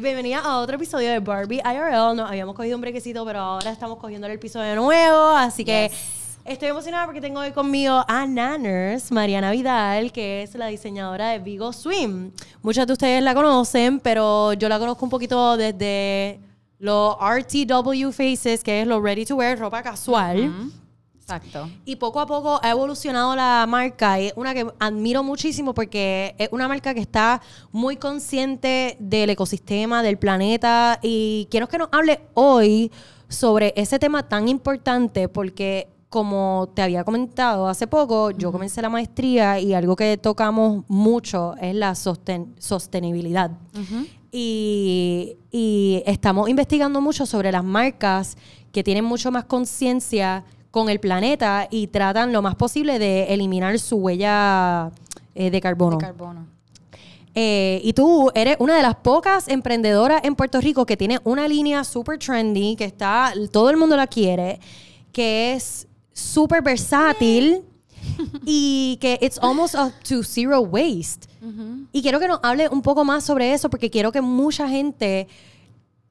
Bienvenida a otro episodio de Barbie IRL. Nos habíamos cogido un brequecito, pero ahora estamos cogiendo el piso de nuevo. Así que estoy emocionada porque tengo hoy conmigo a Nanners, Mariana Vidal, que es la diseñadora de Vigo Swim. Muchas de ustedes la conocen, pero yo la conozco un poquito desde los RTW Faces, que es lo Ready to Wear, ropa casual. Exacto. Y poco a poco ha evolucionado la marca. Es una que admiro muchísimo porque es una marca que está muy consciente del ecosistema, del planeta. Y quiero que nos hable hoy sobre ese tema tan importante porque como te había comentado hace poco, yo comencé la maestría y algo que tocamos mucho es la sostenibilidad. y, y estamos investigando mucho sobre las marcas que tienen mucho más conciencia con el planeta y tratan lo más posible de eliminar su huella eh, de carbono. De carbono. Eh, y tú eres una de las pocas emprendedoras en Puerto Rico que tiene una línea super trendy, que está, todo el mundo la quiere, que es súper versátil y que it's almost up to zero waste. Y quiero que nos hable un poco más sobre eso porque quiero que mucha gente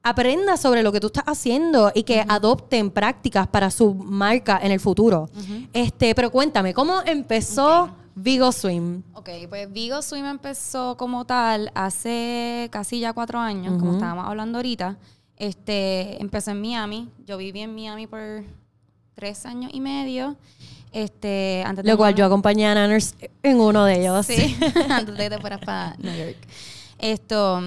aprenda sobre lo que tú estás haciendo y que adopten prácticas para su marca en el futuro. Este, pero cuéntame, ¿cómo empezó Vigo Swim? Ok, pues Vigo Swim empezó como tal hace casi ya cuatro años, como estábamos hablando ahorita. Este, empezó en Miami. Yo viví en Miami por tres años y medio. Este, antes Lo cual yo acompañé a Nanners en uno de ellos. Sí, antes de que te fueras para New York. Esto,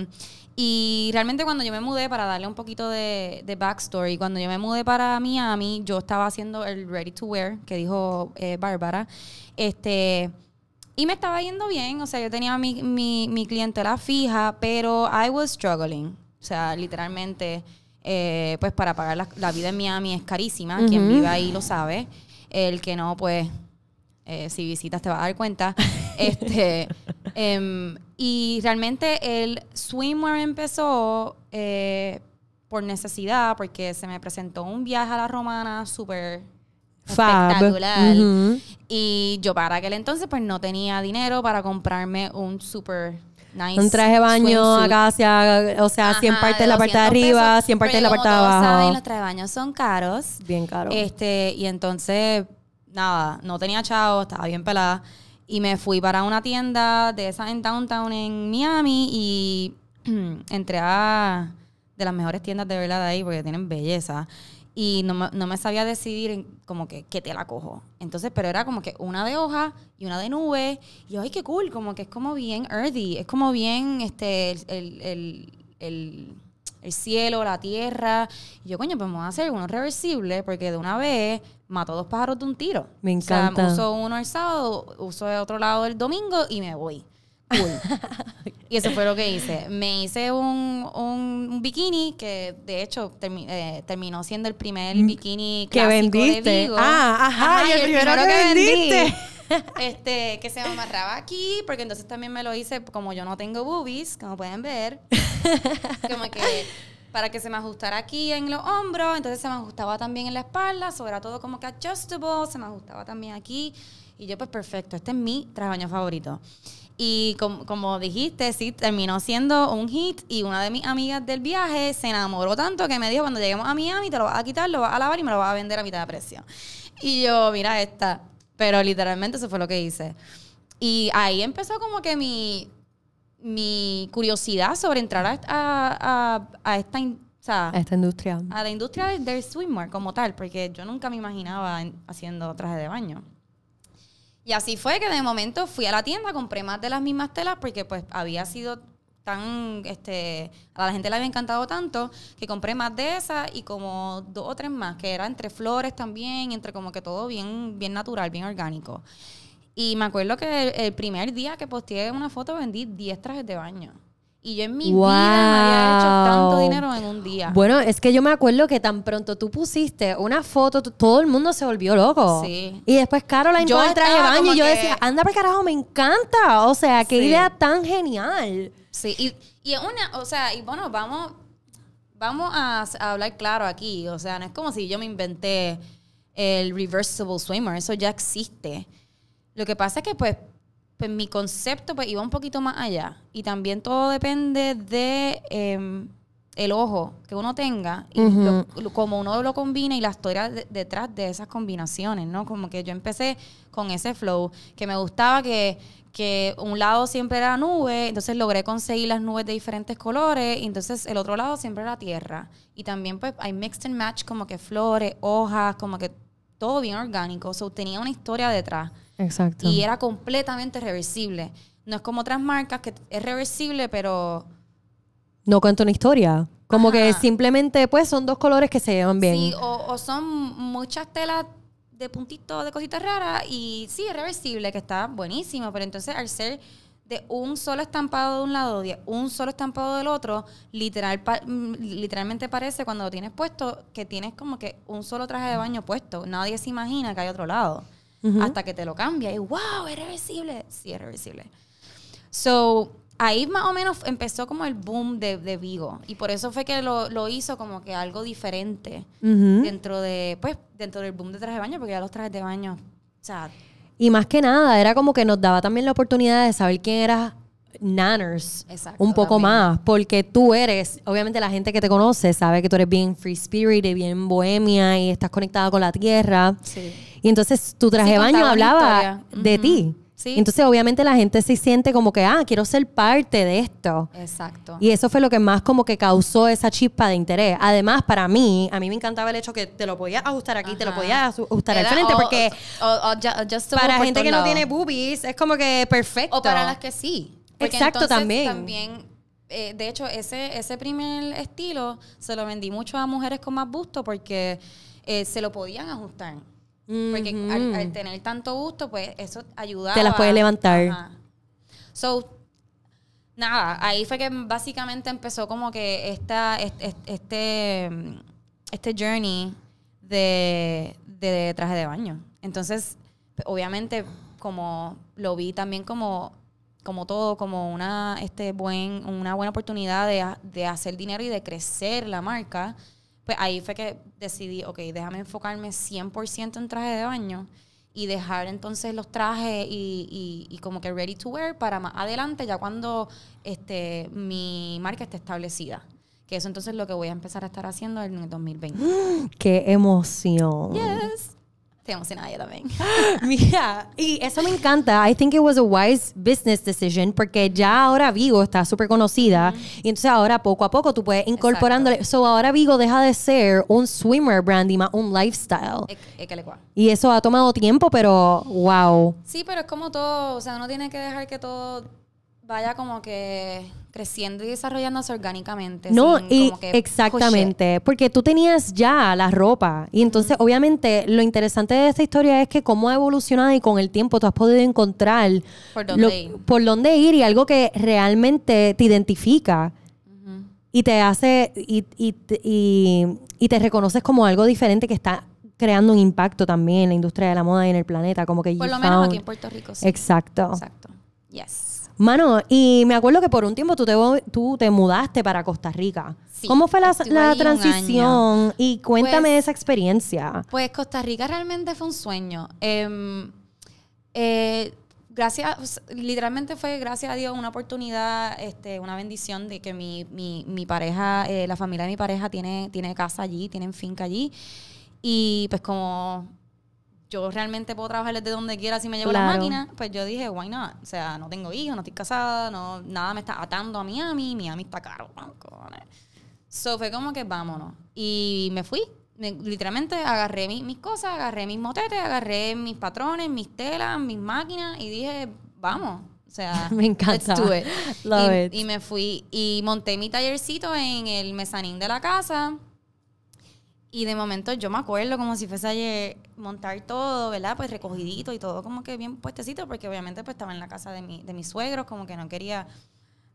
y realmente cuando yo me mudé, para darle un poquito de, de, backstory, cuando yo me mudé para Miami, yo estaba haciendo el Ready to Wear, que dijo eh, Bárbara, este, y me estaba yendo bien, o sea, yo tenía mi, mi, mi clientela fija, pero I was struggling, o sea, literalmente, eh, pues para pagar la, la, vida en Miami es carísima, quien vive ahí lo sabe, el que no, pues eh, si visitas te vas a dar cuenta. este, em, y realmente el swimwear empezó eh, por necesidad, porque se me presentó un viaje a la romana súper espectacular. Y yo para aquel entonces pues no tenía dinero para comprarme un súper Nice un traje de baño acá hacia, o sea, 100 partes la parte de arriba, 100 partes la parte de abajo. Saben, los trajes de baño son caros. Bien caros. Este, y entonces nada, no tenía chavo, estaba bien pelada. Y me fui para una tienda de esas en downtown en Miami y entré a de las mejores tiendas de verdad de ahí porque tienen belleza. Y no me, no me sabía decidir como que qué te la cojo. Entonces, pero era como que una de hoja y una de nube. Y ay, qué cool, como que es como bien earthy. Es como bien este el, el cielo, la tierra. Y yo, coño, pues vamos a hacer uno reversible porque de una vez mato dos pájaros de un tiro. Me encanta. O sea, uso uno el sábado, uso el otro lado el domingo y me voy. Cool. y eso fue lo que hice. Me hice un, un, bikini que de hecho eh, terminó siendo el primer mm, bikini que vendiste. De Vigo. Ah, ajá, y el, primero, que, vendiste. este, que se amarraba aquí, porque entonces también me lo hice, como yo no tengo boobies, como pueden ver, como que para que se me ajustara aquí en los hombros, entonces se me ajustaba también en la espalda, sobre todo como que adjustable, se me ajustaba también aquí. Y yo, pues perfecto, este es mi traje baño favorito. Y como, dijiste, sí, terminó siendo un hit y una de mis amigas del viaje se enamoró tanto que me dijo, cuando lleguemos a Miami, te lo vas a quitar, lo vas a lavar y me lo vas a vender a mitad de precio. Y yo, mira esta. Pero literalmente eso fue lo que hice. Y ahí empezó como que mi mi curiosidad sobre entrar a, a, a, esta, a esta industria. A la industria del, swimwear como tal, porque yo nunca me imaginaba haciendo traje de baño. Y así fue que de momento fui a la tienda, compré más de las mismas telas porque pues había sido tan, este, a la gente le había encantado tanto que compré más de esas y como dos o tres más, que era entre flores también, entre como que todo bien, bien natural, bien orgánico. Y me acuerdo que el, primer día que posteé una foto vendí 10 trajes de baño. Y yo en mi vida me había hecho tanto dinero en un día. Bueno, es que yo me acuerdo que tan pronto tú pusiste una foto, todo el mundo se volvió loco. Sí. Y después Caroline yo el traje de baño y yo decía, anda por carajo, me encanta. O sea, qué idea tan genial. Sí, y, y una, o sea, y bueno, vamos, vamos a, hablar claro aquí. O sea, no es como si yo me inventé el reversible swimmer, eso ya existe. Lo que pasa es que, pues, pues mi concepto pues iba un poquito más allá. Y también todo depende de em, el ojo que uno tenga y lo- lo- como uno lo combina y la historia de- detrás de esas combinaciones, ¿no? Como que yo empecé con ese flow, que me gustaba que, que un lado siempre era nube, entonces logré conseguir las nubes de diferentes colores, y entonces el otro lado siempre era tierra. Y también pues hay mixed and match como que flores, hojas, como que todo bien orgánico. So, tenía una historia detrás Exacto. y era completamente reversible. No es como otras marcas que es reversible, pero no cuenta una historia. Como que simplemente, pues, son dos colores que se llevan bien. sí, o, o son muchas telas de puntitos de cositas raras y sí, es reversible, que está buenísimo, pero entonces al ser de un solo estampado de un lado y un solo estampado del otro, literal, pa- mm, literalmente parece cuando lo tienes puesto que tienes como que un solo traje de baño puesto. Nadie se imagina que hay otro lado. Hasta que te lo cambia y wow, es reversible. Sí, es reversible. So, ahí más o menos empezó como el boom de, de Vigo. Y por eso fue que lo, lo hizo como que algo diferente dentro de, pues, dentro del boom de trajes de baño, porque ya los trajes de baño, o sea, Y más que nada, era como que nos daba también la oportunidad de saber quién era Nanners Exacto, un poco también. más, porque tú eres, obviamente la gente que te conoce sabe que tú eres bien free spirit y bien bohemia y estás conectada con la tierra. sí. Y entonces tu traje Sí, de baño hablaba de ti. Sí. Entonces obviamente la gente se siente como que, ah, quiero ser parte de esto. Exacto. Y eso fue lo que más como que causó esa chispa de interés. Además, para mí, a mí me encantaba el hecho que te lo podías ajustar aquí, te lo podías ajustar al frente, o- porque o- o para gente que no tiene boobies es como que perfecto. O para las que sí. Porque Exacto. También, eh, de hecho, ese, ese primer estilo se lo vendí mucho a mujeres con más busto porque eh, se lo podían ajustar. Porque al, al tener tanto gusto, pues eso ayudaba. Te las puedes levantar. Ajá. So, nada, ahí fue que básicamente empezó como que esta, este, este, este journey de, de traje de baño. Entonces, obviamente, como lo vi también como, como todo, como una, este buen, una buena oportunidad de, de hacer dinero y de crecer la marca, pues ahí fue que decidí, ok, déjame enfocarme 100% en traje de baño y dejar entonces los trajes y, y- y como que ready to wear para más adelante, ya cuando este, mi marca esté establecida. Que eso entonces es lo que voy a empezar a estar haciendo en el 2020. Qué emoción. Yes. Estoy emocionada yo también. Mira, y eso me encanta. I think it was a wise business decision porque ya ahora Vigo está súper conocida y entonces ahora poco a poco tú puedes incorporándole. So ahora Vigo deja de ser un swimmer brand y más un lifestyle. Le cua. Y eso ha tomado tiempo, pero wow. Sí, pero es como todo, o sea, uno tiene que dejar que todo vaya como que creciendo y desarrollándose orgánicamente. No, y push exactamente, porque tú tenías ya la ropa y entonces obviamente lo interesante de esta historia es que cómo ha evolucionado y con el tiempo tú has podido encontrar Por dónde ir. por dónde ir y algo que realmente te identifica y te hace y, y, y, y te reconoces como algo diferente que está creando un impacto también en la industria de la moda y en el planeta, como que Por lo menos aquí en Puerto Rico. Sí. Exacto. Exacto. Yes. Mano, y me acuerdo que por un tiempo tú te, tú te mudaste para Costa Rica. Sí, ¿Cómo fue la, la transición? Y cuéntame Pues- esa experiencia. Pues Costa Rica realmente fue un sueño. Em, eh, gracias, literalmente fue gracias a Dios una oportunidad, este, una bendición de que mi, mi, mi pareja, eh, la familia de mi pareja tiene, tiene casa allí, tienen finca allí. Y pues como yo realmente puedo trabajar desde donde quiera si me llevo la Claro. máquina, pues yo dije, why not? O sea, no tengo hijos, no estoy casada, no, nada me está atando a Miami, Miami está caro, cojones. So fue como que vámonos. Y me fui. Me- literalmente agarré mi- mis cosas, agarré mis motetes, agarré mis patrones, mis telas, mis máquinas y dije, vamos. O sea, Me encanta. let's do it. Love y, it. y me fui y monté mi tallercito en el mezanín de la casa. Y de momento yo me acuerdo como si fuese ayer montar todo, ¿verdad? Pues recogidito y todo como que bien puestecito, porque obviamente pues estaba en la casa de, mi, de mis suegros, como que no quería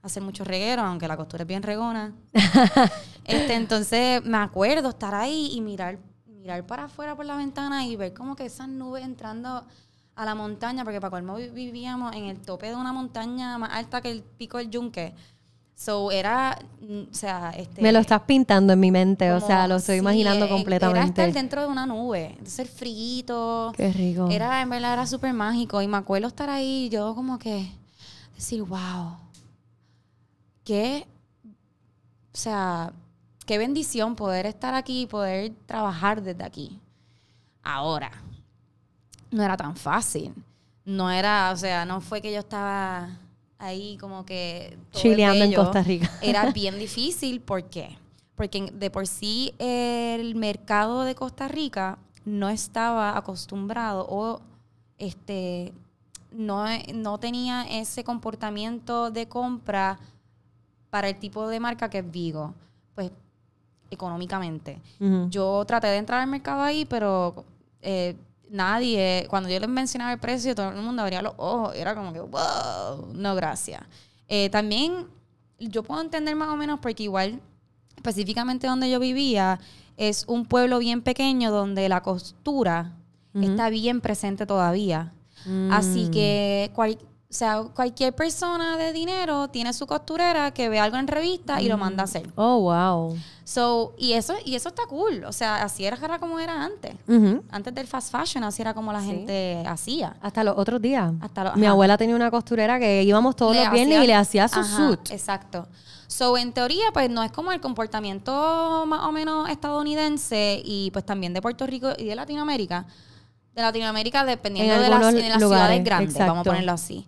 hacer mucho reguero, aunque la costura es bien regona. este, entonces me acuerdo estar ahí y mirar, mirar para afuera por la ventana y ver como que esas nubes entrando a la montaña, porque para colmo vi- vivíamos en el tope de una montaña más alta que el pico del yunque. So era, mm, o sea, este... Me lo estás pintando en mi mente, o sea, lo estoy sí, imaginando eh, completamente. Era estar dentro de una nube. Entonces el frito. Qué rico. Era, en verdad, era súper mágico. Y me acuerdo estar ahí yo como que decir, wow. Qué, o sea, qué bendición poder estar aquí y poder trabajar desde aquí. Ahora, no era tan fácil. No era, o sea, no fue que yo estaba ahí como que... Chileando en. Costa Rica. Era bien difícil, ¿por qué? Porque de por sí el mercado de Costa Rica no estaba acostumbrado o este no, no tenía ese comportamiento de compra para el tipo de marca que es Vigo, pues económicamente. Yo traté de entrar al mercado ahí, pero eh, nadie, cuando yo les mencionaba el precio, todo el mundo abría los ojos. Era como que, wow, no, gracias. Eh, también yo puedo entender más o menos porque igual, específicamente donde yo vivía, es un pueblo bien pequeño donde la costura está bien presente todavía. Así Mm. que cual- o sea, cualquier persona de dinero tiene su costurera que ve algo en revista y lo manda a hacer. Oh, wow. So, y eso, y eso está cool. O sea, así era como era antes. Antes del fast fashion, así era como la Sí. gente hacía. Hasta los otros días. Hasta los- Mi abuela tenía una costurera que íbamos todos Le los viernes hacía- y le hacía su Ajá, suit. Exacto. So, en teoría, pues no es como el comportamiento más o menos estadounidense y pues también de Puerto Rico y de Latinoamérica. De Latinoamérica, dependiendo En de las, algunos de las lugares, ciudades grandes, vamos a ponerlo así.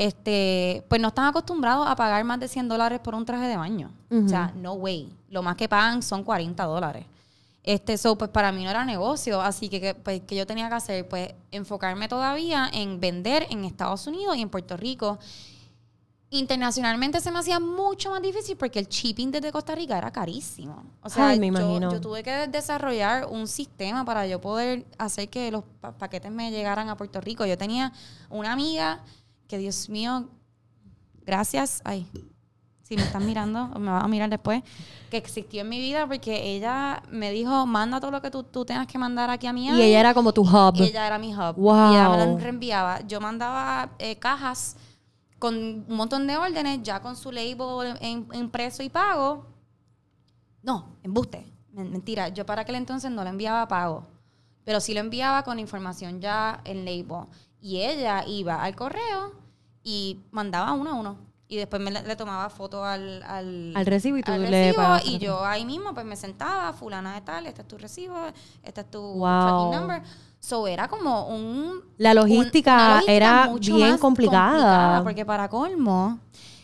Este, pues no están acostumbrados a pagar más de 100 dólares por un traje de baño. O sea, no way. Lo más que pagan son 40 dólares. Este, so, pues para mí no era negocio, así que, que, pues, que yo tenía que hacer, pues, enfocarme todavía en vender en Estados Unidos y en Puerto Rico. Internacionalmente se me hacía mucho más difícil porque el shipping desde Costa Rica era carísimo. O sea, Ay, me yo- tuve que desarrollar un sistema para yo poder hacer que los pa- paquetes me llegaran a Puerto Rico. Yo tenía una amiga que, Dios mío, gracias, ay, si me están mirando, o me vas a mirar después, que existió en mi vida porque ella me dijo, manda todo lo que tú, tú tengas que mandar aquí a mi Y ella era como tu hub. y ella era mi hub. Wow. Y ella me lo reenviaba. Yo mandaba eh, cajas con un montón de órdenes, ya con su label impreso y pago. No, embuste. Men- Mentira. Yo para aquel entonces no le enviaba pago. Pero sí lo enviaba con información ya en label. Y ella iba al correo y mandaba uno a uno. Y después me le, le tomaba foto al, al, Al recibo y tú al le pagabas Y yo ahí mismo pues me sentaba, fulana de tal, este es tu recibo, este es tu Wow. tracking number. So era como un... La logística era bien complicada. Porque para colmo,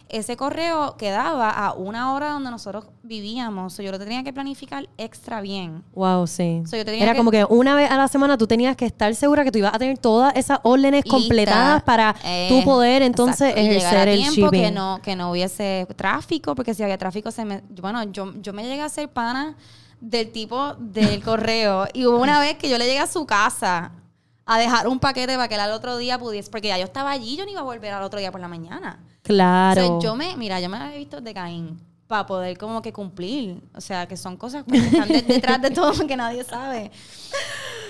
ese correo quedaba a una hora donde nosotros vivíamos. So yo lo tenía que planificar extra bien. Wow, sí. So, yo tenía Era que- como que una vez a la semana tú tenías que estar segura que tú ibas a tener todas esas órdenes Lista. completadas para Eh, tú poder entonces exacto. Ejercer a el tiempo, shipping. Que no, que no hubiese tráfico, porque si había tráfico, se me, bueno, yo, yo me llegué a ser pana del tipo del correo. Y hubo una vez que yo le llegué a su casa a dejar un paquete para que él al otro día pudiese, porque ya yo estaba allí, yo no iba a volver al otro día por la mañana. Claro. O sea, yo me, mira, yo me había visto de Caín para poder como que cumplir. O sea, que son cosas pues, que están de- detrás de todo que nadie sabe.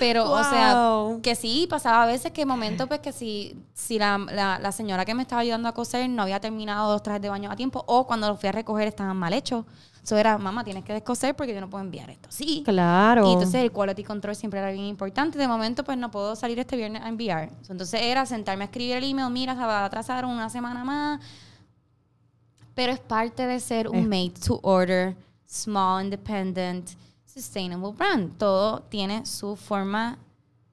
Pero, o sea, Wow. que sí, pasaba a veces que momentos, pues que si, si la, la, la señora que me estaba ayudando a coser no había terminado los trajes de baño a tiempo, o cuando los fui a recoger estaban mal hechos. Eso era, mamá, tienes que descoser porque yo no puedo enviar esto. Sí. Claro. Y entonces el quality control siempre era bien importante. De momento, pues no puedo salir este viernes a enviar. Entonces era sentarme a escribir el email, mira, se va a atrasar una semana más. Pero es parte de ser un Es- made to order, small, independent, sustainable brand. Todo tiene su forma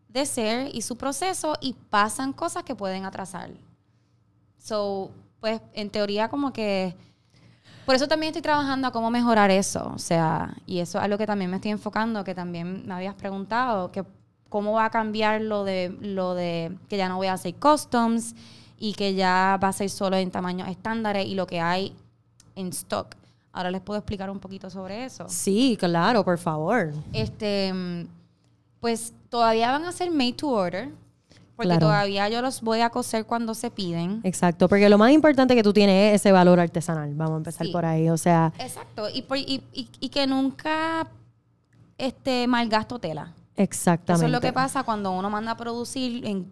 de ser y su proceso y pasan cosas que pueden atrasar. So, pues en teoría como que por eso también estoy trabajando a cómo mejorar eso, o sea, y eso es algo que también me estoy enfocando, que también me habías preguntado, que cómo va a cambiar lo de lo de que ya no voy a hacer customs y que ya va a ser solo en tamaños estándares y lo que hay en stock. Ahora les puedo explicar un poquito sobre eso. Sí, claro, por favor. Este, pues todavía van a ser made to order, porque Claro. todavía yo los voy a coser cuando se piden. Exacto, porque lo más importante que tú tienes es ese valor artesanal. Vamos a empezar Sí. por ahí. O sea, Exacto, y, por- y, y- y que nunca este malgasto tela. exactamente. Eso es lo que pasa cuando uno manda a producir en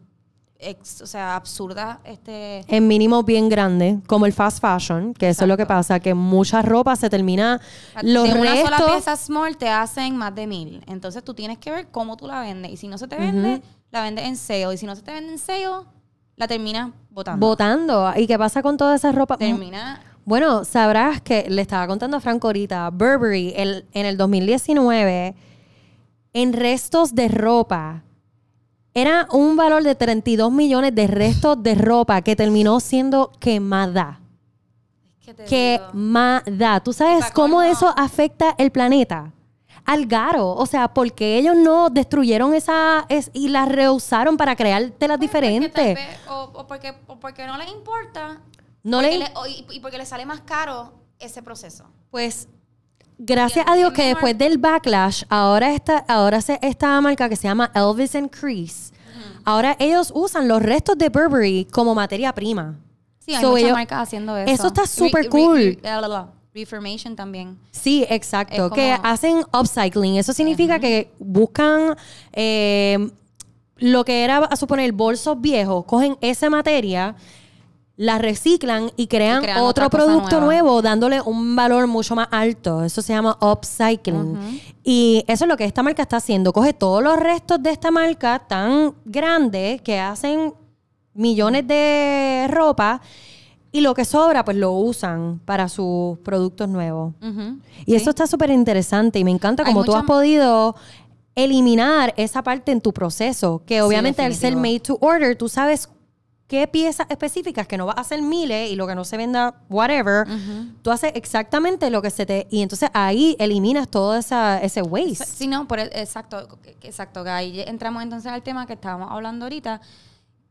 ex- o sea, absurdas, este... En mínimo bien grande, como el fast fashion, que eso es lo que pasa, que mucha ropa se termina, los de una sola restos... pieza small te hacen más de mil. Entonces tú tienes que ver cómo tú la vendes. Y si no se te vende, la vendes en sale. Y si no se te vende en sale, la terminas botando. Botando. ¿Y qué pasa con toda esa ropa? Termina... Bueno, sabrás que le estaba contando a Franco ahorita, Burberry el- en el 2019, en restos de ropa, era un valor de 32 millones de restos de ropa que terminó siendo quemada. Quemada. ¿Tú sabes cómo eso afecta el planeta? Al garo. O sea, porque ellos no destruyeron esa es- y la reusaron para crear telas tal diferentes. vez- o, o porque, o porque no les importa. No porque le- le- o- y, y porque les sale más caro ese proceso. Pues gracias a Dios que después del backlash, ahora está, ahora se, esta marca que se llama Elvis and Crease, ahora ellos usan los restos de Burberry como materia prima. Sí, hay So, muchas ellos- marcas haciendo eso. Eso está súper cool. re-. Reformation también. Sí, exacto. Que hacen upcycling. Eso significa que buscan eh, lo que era, a suponer, bolsos viejos, cogen esa materia, la reciclan y crean, Y crean otro producto nuevo, dándole un valor mucho más alto. Eso se llama upcycling. Y eso es lo que esta marca está haciendo. Coge todos los restos de esta marca tan grandes que hacen millones de ropa y lo que sobra pues lo usan para sus productos nuevos. Y eso está súper interesante y me encanta como tú has podido eliminar esa parte en tu proceso, que obviamente al ser made to order, tú sabes qué piezas específicas que no vas a hacer miles y lo que no se venda, whatever, tú haces exactamente lo que se te... Y entonces ahí eliminas todo esa, ese waste. Sí, no, por el- exacto, exacto. Ahí entramos entonces al tema que estábamos hablando ahorita,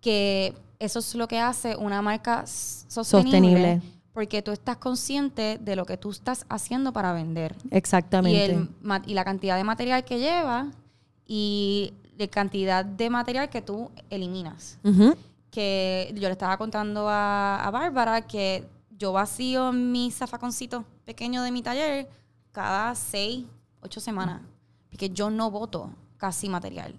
que eso es lo que hace una marca sostenible, Sostenible. porque tú estás consciente de lo que tú estás haciendo para vender. Y, Exactamente. el y la cantidad de material que lleva y la cantidad de material que tú eliminas. Ujú. Que yo le estaba contando a, a Bárbara que yo vacío mi zafaconcito pequeño de mi taller cada seis, ocho semanas. Porque yo no voto casi material.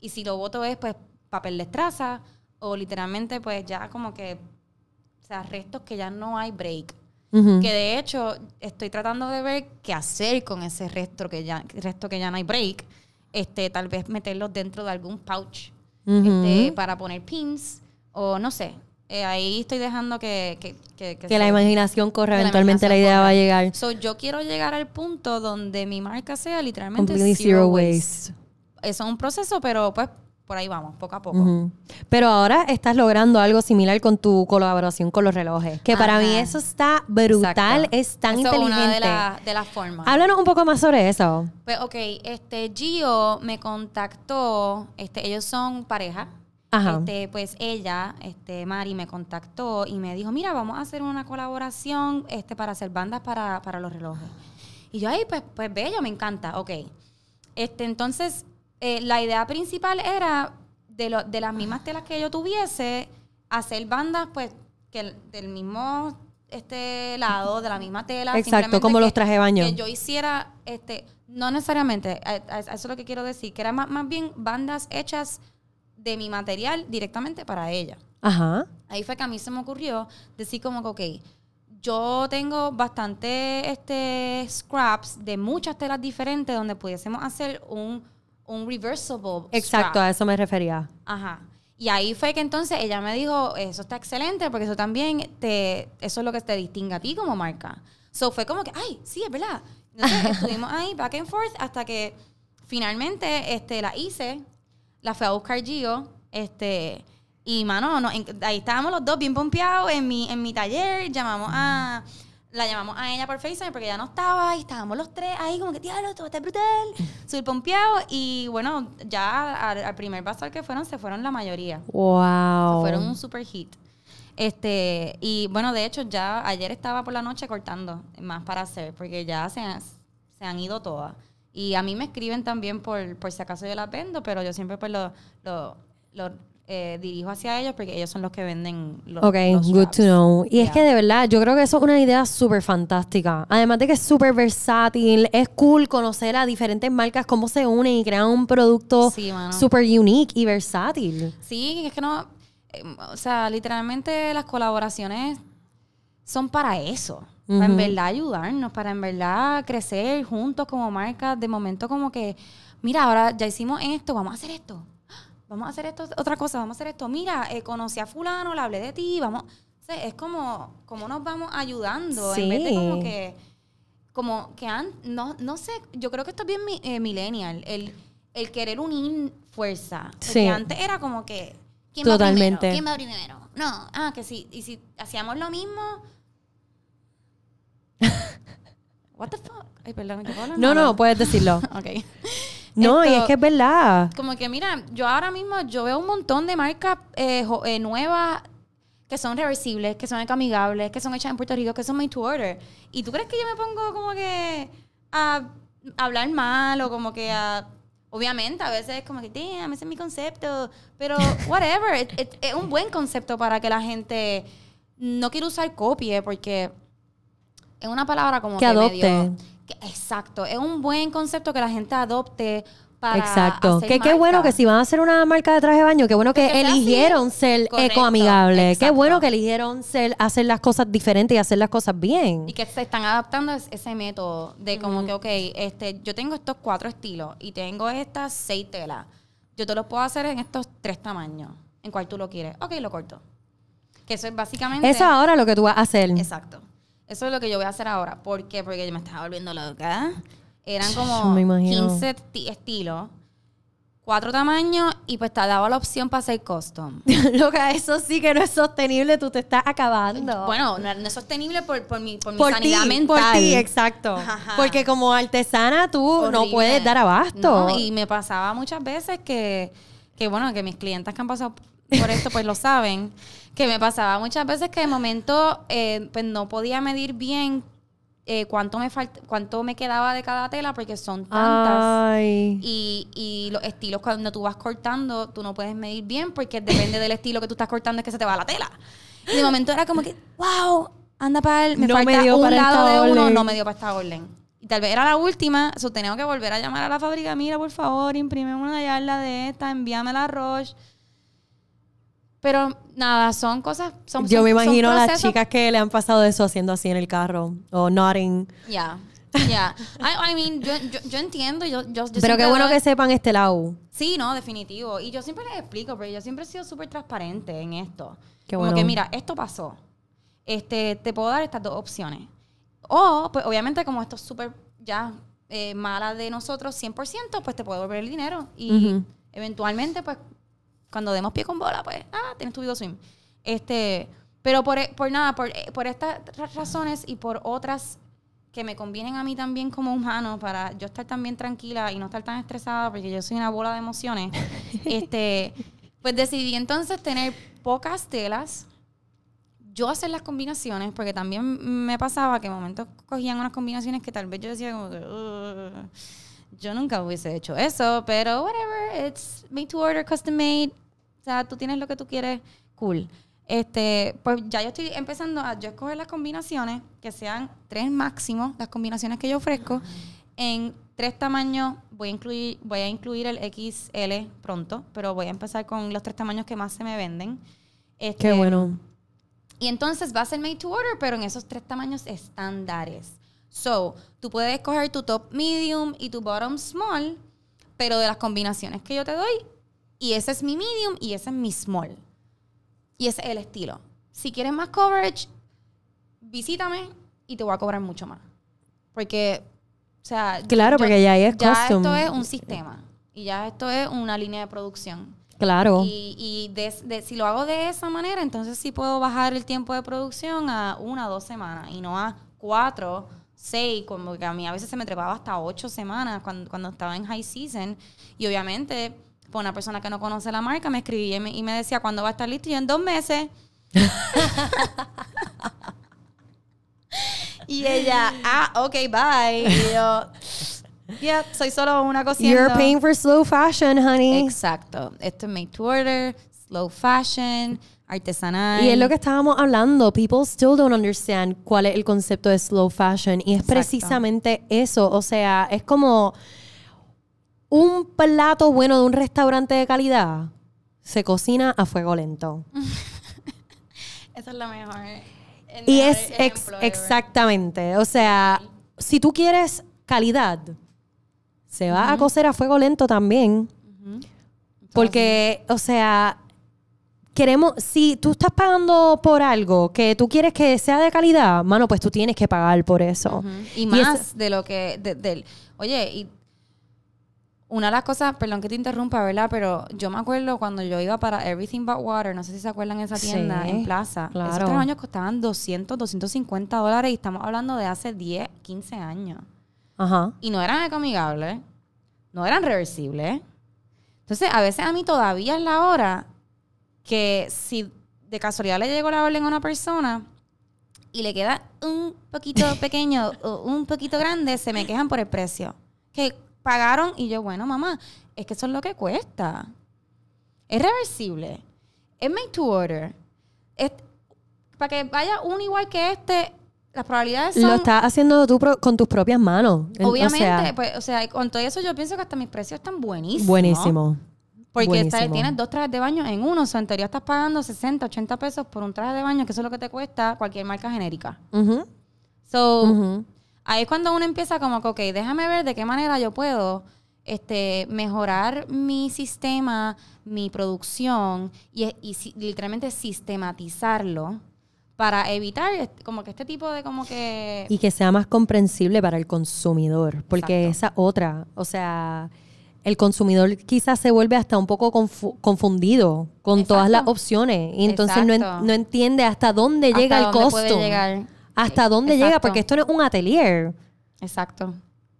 Y si lo voto es pues papel de estraza o literalmente pues ya como que, o sea, restos que ya no hay break. Que de hecho estoy tratando de ver qué hacer con ese resto que ya, resto que ya no hay break. Este, tal vez meterlos dentro de algún pouch Ujú. este, para poner pins o no sé. Eh, ahí estoy dejando que... Que, que, que que la imaginación corra, la eventualmente la imaginación idea va a llegar. So, yo quiero llegar al punto donde mi marca sea literalmente Completely zero, zero waste. waste. Eso es un proceso, pero pues por ahí vamos, poco a poco. Pero ahora estás logrando algo similar con tu colaboración con los relojes. Que para mí eso está brutal, Exacto. es tan Eso es inteligente. una de, la- de formas. Háblanos un poco más sobre eso. Pues, ok, este Gio me contactó, este, ellos son pareja. Ajá. Este, pues ella, este, Mari, me contactó y me dijo, mira, vamos a hacer una colaboración este, para hacer bandas para, para los relojes. Y yo, ay, pues, pues bello, me encanta, ok. Este, entonces, eh, la idea principal era de, lo- de las mismas telas que yo tuviese, hacer bandas, pues, que el- del mismo este lado, de la misma tela. Exacto, simplemente como que- los traje de baño. Que yo hiciera, este, no necesariamente, a- a- a eso es lo que quiero decir, que era más, más bien bandas hechas de mi material directamente para ella. Ajá. Ahí fue que a mí se me ocurrió decir como que, ok, yo tengo bastante este, scraps de muchas telas diferentes donde pudiésemos hacer un, un reversible Exacto, a eso me refería. Ajá. Y ahí fue que entonces ella me dijo, eso está excelente porque eso también te, eso es lo que te distingue a ti como marca. So fue como que, ay, sí, es verdad. Entonces estuvimos ahí back and forth hasta que finalmente este, la hice, la fui a buscar Gio, este, y mano, no, en- ahí estábamos los dos bien pompeados en mi, en mi taller, llamamos a, la llamamos a ella por FaceTime porque ya no estaba y estábamos los tres ahí como que, diablo, todo está brutal, súper pompeados y bueno, ya al, al primer bazar que fueron, se fueron la mayoría. Wow. Fueron un super hit. Este, y bueno, de hecho, ya ayer estaba por la noche cortando más para hacer, porque ya se, han- se han ido todas. Y a mí me escriben también por, por si acaso yo las vendo, pero yo siempre pues lo, lo, lo eh, dirijo hacia ellos porque ellos son los que venden los, Ok, los good to know. Y es que de verdad, yo creo que eso es una idea súper fantástica. Además de que es súper versátil, es cool conocer a diferentes marcas, cómo se unen y crean un producto Sí, súper unique y versátil. Sí, es que no. eh, o sea, literalmente las colaboraciones son para eso. Para en verdad ayudarnos, para en verdad crecer juntos como marca. De momento, como que, mira, ahora ya hicimos esto, vamos a hacer esto. Vamos a hacer esto, otra cosa, vamos a hacer esto. Mira, eh, conocí a Fulano, le hablé de ti, vamos. O sea, es como, como nos vamos ayudando. En vez de como Sí. que. Como que an- no, no sé, yo creo que esto es bien eh, millennial, el, el querer unir fuerza. Porque Sí. antes era como que. ¿quién Totalmente. Va primero? ¿Quién va primero? No, ah, que sí. Y si hacíamos lo mismo. What the fuck? Ay, perdón, ¿yo puedo hablar? No, no, puedes decirlo. Ok. No, y es que es verdad. Como que, mira, yo ahora mismo yo veo un montón de marcas eh, eh, nuevas que son reversibles, que son ecoamigables, que son hechas en Puerto Rico, que son made to order. ¿Y tú crees que yo me pongo como que a hablar mal o como que a... Obviamente, a veces es como que, damn, ese es mi concepto. Pero, whatever. es un buen concepto para que la gente... No quiero usar copie porque es una palabra como Que que, adopte. medio- exacto. Es un buen concepto que la gente adopte para Exacto. hacer Que qué bueno que si van a hacer una marca de traje de baño, qué bueno que Que sea así. eligieron ser Correcto, ecoamigable. Qué bueno que eligieron ser hacer las cosas diferentes y hacer las cosas bien. Y que se están adaptando a ese método de como que, ok, este, yo tengo estos cuatro estilos y tengo estas seis telas. Yo te los puedo hacer en estos tres tamaños. ¿En cuál tú lo quieres? Ok, lo corto. Que eso es básicamente... Eso ahora lo que tú vas a hacer. Exacto. Eso es lo que yo voy a hacer ahora. ¿Por qué? Porque yo me estaba volviendo loca. Eran como Me imagino. 15 ti- estilos, cuatro tamaños y pues te daba la opción para hacer custom. Loca, eso sí que no es sostenible, tú te estás acabando. Bueno, no, no es sostenible por, por mi, por mi por sanidad mental. por ti, exacto. Ajá. Porque como artesana tú no puedes dar abasto. No, y me pasaba muchas veces que, que, bueno, que mis clientes que han pasado por esto, pues lo saben, que me pasaba muchas veces que de momento eh, pues no podía medir bien eh, cuánto me falt- cuánto me quedaba de cada tela porque son tantas. Ay. Y, y los estilos cuando tú vas cortando, tú no puedes medir bien porque depende del estilo que tú estás cortando es que se te va la tela. Y de momento era como que, wow, anda para el, me No me falta dio un para lado esta de uno, orden. no me dio para esta orden. Y tal vez era la última, so tenemos que volver a llamar a la fábrica, mira, por favor, imprime una yarda de esta, envíame la Roche. Pero nada, son cosas, son Yo me imagino a las chicas que le han pasado eso haciendo así en el carro o nodding. Ya, ya. I, I mean, yo, yo, yo entiendo, yo, yo, Pero qué bueno doy- que sepan este lado. Sí, no, definitivo. Y yo siempre les explico, pero yo siempre he sido súper transparente en esto. Qué Como bueno. que, mira, esto pasó. Este, te puedo dar estas dos opciones. O, pues, obviamente, como esto es súper ya eh, mala de nosotros, 100%, pues te puedo devolver el dinero. Y eventualmente, pues, cuando demos pie con bola, pues, ah, tienes tu video swim. Este, pero por, por nada, por, eh, por estas ra- razones y por otras que me convienen a mí también como humano para yo estar también tranquila y no estar tan estresada porque yo soy una bola de emociones, este, pues decidí entonces tener pocas telas, yo hacer las combinaciones, porque también me pasaba que en momentos cogían unas combinaciones que tal vez yo decía como que, "Ugh, yo nunca hubiese hecho eso, pero whatever, it's made to order, custom made, o sea, tú tienes lo que tú quieres, cool. Este, pues ya yo estoy empezando a yo escoger las combinaciones, que sean tres máximos, las combinaciones que yo ofrezco, en tres tamaños, voy a incluir, voy a incluir el XL pronto, pero voy a empezar con los tres tamaños que más se me venden. Este, Qué bueno. y entonces va a ser made to order, pero en esos tres tamaños estándares. So, tú puedes escoger tu top medium y tu bottom small, pero de las combinaciones que yo te doy, y ese es mi medium y ese es mi small. Y ese es el estilo. Si quieres más coverage, visítame y te voy a cobrar mucho más. Porque, o sea... Claro, porque ya es Ya custom. esto es un sistema. Y ya esto es una línea de producción. Claro. Y, y de- de- si lo hago de esa manera, entonces sí puedo bajar el tiempo de producción a una o dos semanas y no a cuatro, seis, como que a mí a veces se me trepaba hasta ocho semanas cuando, cuando estaba en high season. Y obviamente, por una persona que no conoce la marca, me escribía y me, y me decía cuándo va a estar listo. Y yo en dos meses. y ella, ah, ok, bye. Y yo, yeah, soy solo una cosita. You're paying for slow fashion, honey. Exacto. Esto es made to order, slow fashion, artesanal. Y es lo que estábamos hablando. People still don't understand cuál es el concepto de slow fashion. Y es Exacto. precisamente eso. O sea, es como un plato bueno de un restaurante de calidad se cocina a fuego lento. Esa es la mejor. el Y mejor es ex- exactamente. O sea, si tú quieres calidad, se va a cocer a fuego lento también. Porque, o sea, queremos, si tú estás pagando por algo que tú quieres que sea de calidad, mano, pues tú tienes que pagar por eso. Y Y más es- de lo que. de- del- oye, y una de las cosas, perdón que te interrumpa, ¿verdad? Pero yo me acuerdo cuando yo iba para Everything But Water, no sé si se acuerdan esa Sí, tienda en Plaza. claro. Esos tres años costaban 200, 250 dólares y estamos hablando de hace 10, 15 años. Ajá. Y no eran ecoamigables, no eran reversibles. Entonces, a veces a mí todavía es la hora que si de casualidad le llegó la orden a una persona y le queda un poquito pequeño o un poquito grande, se me quejan por el precio. Que pagaron y yo, bueno, mamá, es que eso es lo que cuesta. Es reversible. Es made to order. Es- para que vaya uno igual que este, las probabilidades son... Lo estás haciendo tú con tus propias manos. En- Obviamente, o sea, pues, o sea, con todo eso yo pienso que hasta mis precios están buenísimos. buenísimo. Porque está- tienes dos trajes de baño en uno. O sea, en teoría estás pagando 60, 80 pesos por un traje de baño, que eso es lo que te cuesta cualquier marca genérica. Ujú, So, ujú. Ahí es cuando uno empieza como que, ok, déjame ver de qué manera yo puedo este, mejorar mi sistema, mi producción y, y si- literalmente sistematizarlo para evitar como que este tipo de como que... Y que sea más comprensible para el consumidor. Porque Exacto. esa otra, o sea, el consumidor quizás se vuelve hasta un poco confu- confundido con Exacto. todas las opciones. Y entonces no, en- no entiende hasta dónde hasta llega el dónde puede costo. llegar. Hasta dónde Exacto. llega, porque esto no es un atelier. Exacto.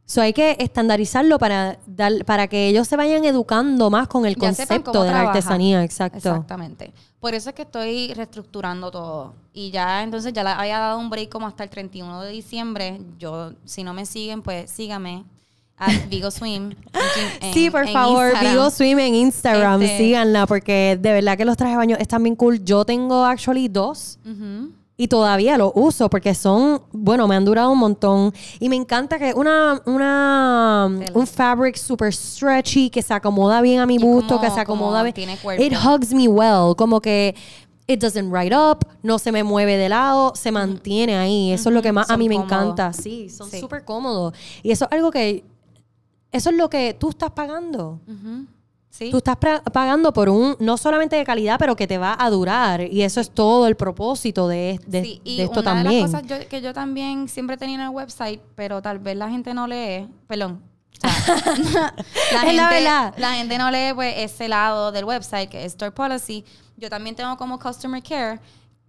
So hay que estandarizarlo para, dar, para que ellos se vayan educando más con el Ya concepto de la artesanía. Exacto. Exactamente. Por eso es que estoy reestructurando todo. Y ya entonces ya le había dado un break como hasta el 31 de diciembre. Yo, si no me siguen, pues síganme. A Vigo Swim. en- Sí, por en favor, Instagram. Vigo Swim en Instagram, Este- síganla, porque de verdad que los trajes de baño están bien cool. Yo tengo actually dos Ujú. Y todavía los uso porque son, bueno, me han durado un montón. Y me encanta que una, una un fabric super stretchy que se acomoda bien a mi gusto, como- que se acomoda como bien. tiene cuerpo. It hugs me well, como que it doesn't ride up, no se me mueve de lado, se mantiene ahí. Eso es lo que más a mí me encanta. Sí, son Sí. súper cómodos. Y eso es algo que eso es lo que tú estás pagando. Sí. Tú estás pagando por un, no solamente de calidad, pero que te va a durar. Y eso es todo el propósito de, de- Sí, y de esto una también. de las cosas yo- que yo también siempre tenía en el website, pero tal vez la gente no lee, perdón. o sea, la, gente, la verdad. la gente no lee pues ese lado del website que es Store Policy. Yo también tengo como Customer Care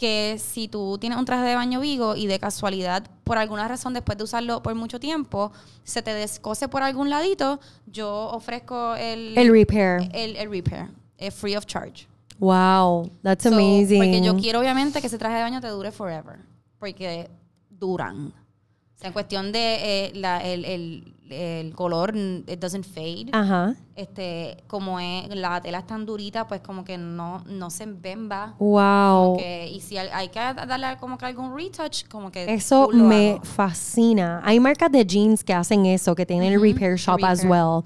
que si tú tienes un traje de baño Vigo y de casualidad, por alguna razón, después de usarlo por mucho tiempo, se te descose por algún ladito, yo ofrezco el, el repair. el, el repair, eh, free of charge. Wow, that's So, amazing. Porque yo quiero obviamente que ese traje de baño te dure forever. Porque duran. O sea, en cuestión de eh, la- el, el- el color, mm, it doesn't fade. Ajá. Este, como es, la tela es tan durita, pues como que no, no se embemba. Wow. Que- y si hay, hay que darle como que algún retouch, como que Eso me hago. fascina. Hay marcas de jeans que hacen eso, que tienen el Ujú, repair shop as repair. well.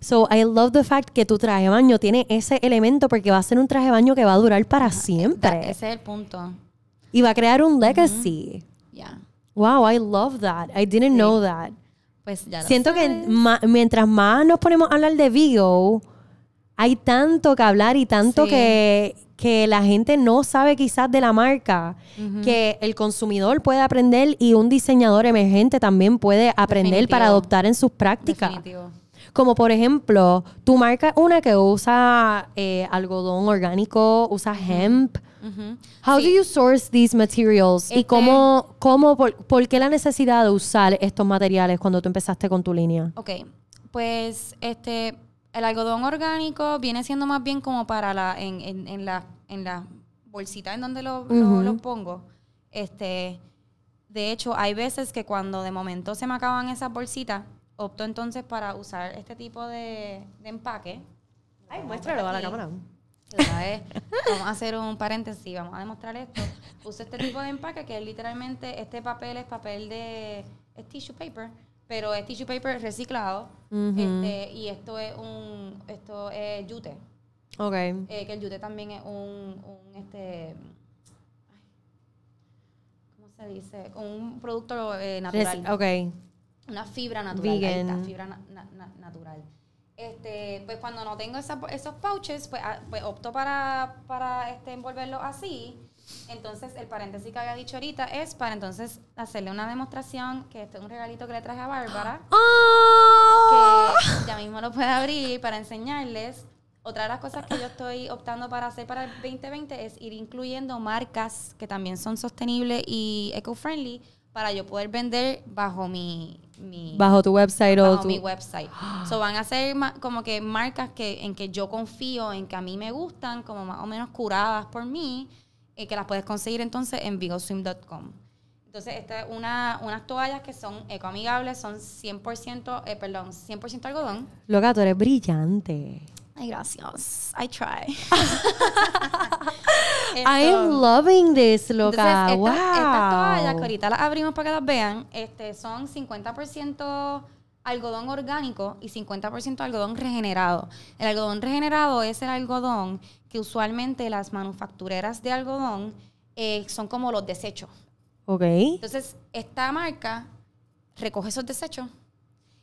So I love the fact que tu traje de baño tiene ese elemento porque va a ser un traje de baño que va a durar para siempre. ese es el punto. Y va a crear un legacy. Ya. Wow, I love that. I didn't Sí. know that. Pues ya Siento que sabes. mientras más nos ponemos a hablar de Vigo, hay tanto que hablar y tanto Sí. que, que la gente no sabe quizás de la marca, que el consumidor puede aprender y un diseñador emergente también puede aprender para adoptar en sus prácticas. Definitivo. Como por ejemplo, tu marca es una que usa eh, algodón orgánico, usa hemp. Ujú. How Sí. do you source these materials? ¿Y Este- cómo, cómo por, por qué la necesidad de usar estos materiales cuando tú empezaste con tu línea? Ok, pues este, el algodón orgánico viene siendo más bien como para la, en, en, en la, en la bolsita en donde lo, lo- Ujú. lo pongo. Este, de hecho, hay veces que cuando de momento se me acaban esas bolsitas, opto entonces para usar este tipo de, de empaque. Ay, muéstralo a la cámara. Vamos a hacer un paréntesis, vamos a demostrar esto. Puse este tipo de empaque que es literalmente, este papel es papel de, es tissue paper, pero es tissue paper reciclado. este, y esto es un, esto es yute. Ok. Eh, que el yute también es un, un este, ay, ¿cómo se dice? Un producto eh, natural. Reci- ok. Una fibra natural. ahí Vegan. está, fibra na- na- na- natural. Este, pues cuando no tengo esa- esos pouches, pues, ah, pues opto para, para este, envolverlo así. Entonces, el paréntesis que había dicho ahorita es para entonces hacerle una demostración, que este es un regalito que le traje a Bárbara, ¡Ah! que ya mismo lo puede abrir para enseñarles. Otra de las cosas que yo estoy optando para hacer para el 2020 es ir incluyendo marcas que también son sostenibles y eco-friendly para yo poder vender bajo mi, mi Bajo tu website o bajo tu... mi website. So van a ser como que marcas que en que yo confío, en que a mí me gustan, como más o menos curadas por mí, y que las puedes conseguir entonces en vigoswim.com. Entonces, esta es una, unas toallas que son ecoamigables, son 100%, eh, perdón, 100% algodón. Loca, tú eres brillante. Ay, gracias. I try. I am loving this, loca. Entonces, wow. estas, estas toallas que ahorita las abrimos para que las vean, este, son 50% algodón orgánico y 50% algodón regenerado. El algodón regenerado es el algodón que usualmente las manufactureras de algodón eh, son como los desechos. Ok. Entonces, esta marca recoge esos desechos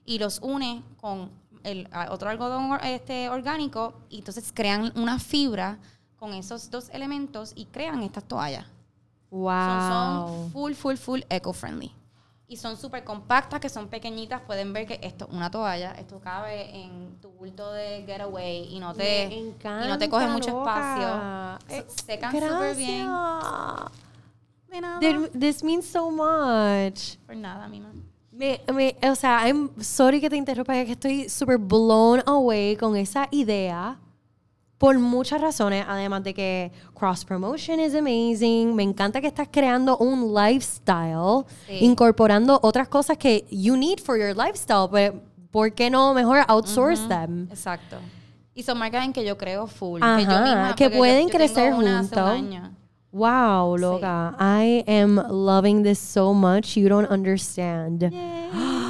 y los une con el otro algodón este, orgánico y entonces crean una fibra con esos dos elementos y crean estas toallas. Son, Wow. son full, full, full eco-friendly. Y son súper compactas, que son pequeñitas. Pueden ver que esto es una toalla. Esto cabe en tu bulto de getaway y no te, Me y encanta, no te coge mucho loca. espacio. Eh, Se- secan súper bien. De nada. This means so much. Por nada, mi mamá. Me, me, o sea, I'm sorry que te interrumpa, es que estoy super blown away con esa idea por muchas razones, además de que cross promotion is amazing, me encanta que estás creando un lifestyle, Sí. incorporando otras cosas que you need for your lifestyle, pero ¿por qué no mejor outsource them? Exacto. Y son marcas en que yo creo full. Ajá, que yo misma, que yo- pueden yo tengo crecer juntos. Wow, loca, I am loving this so much, you don't understand.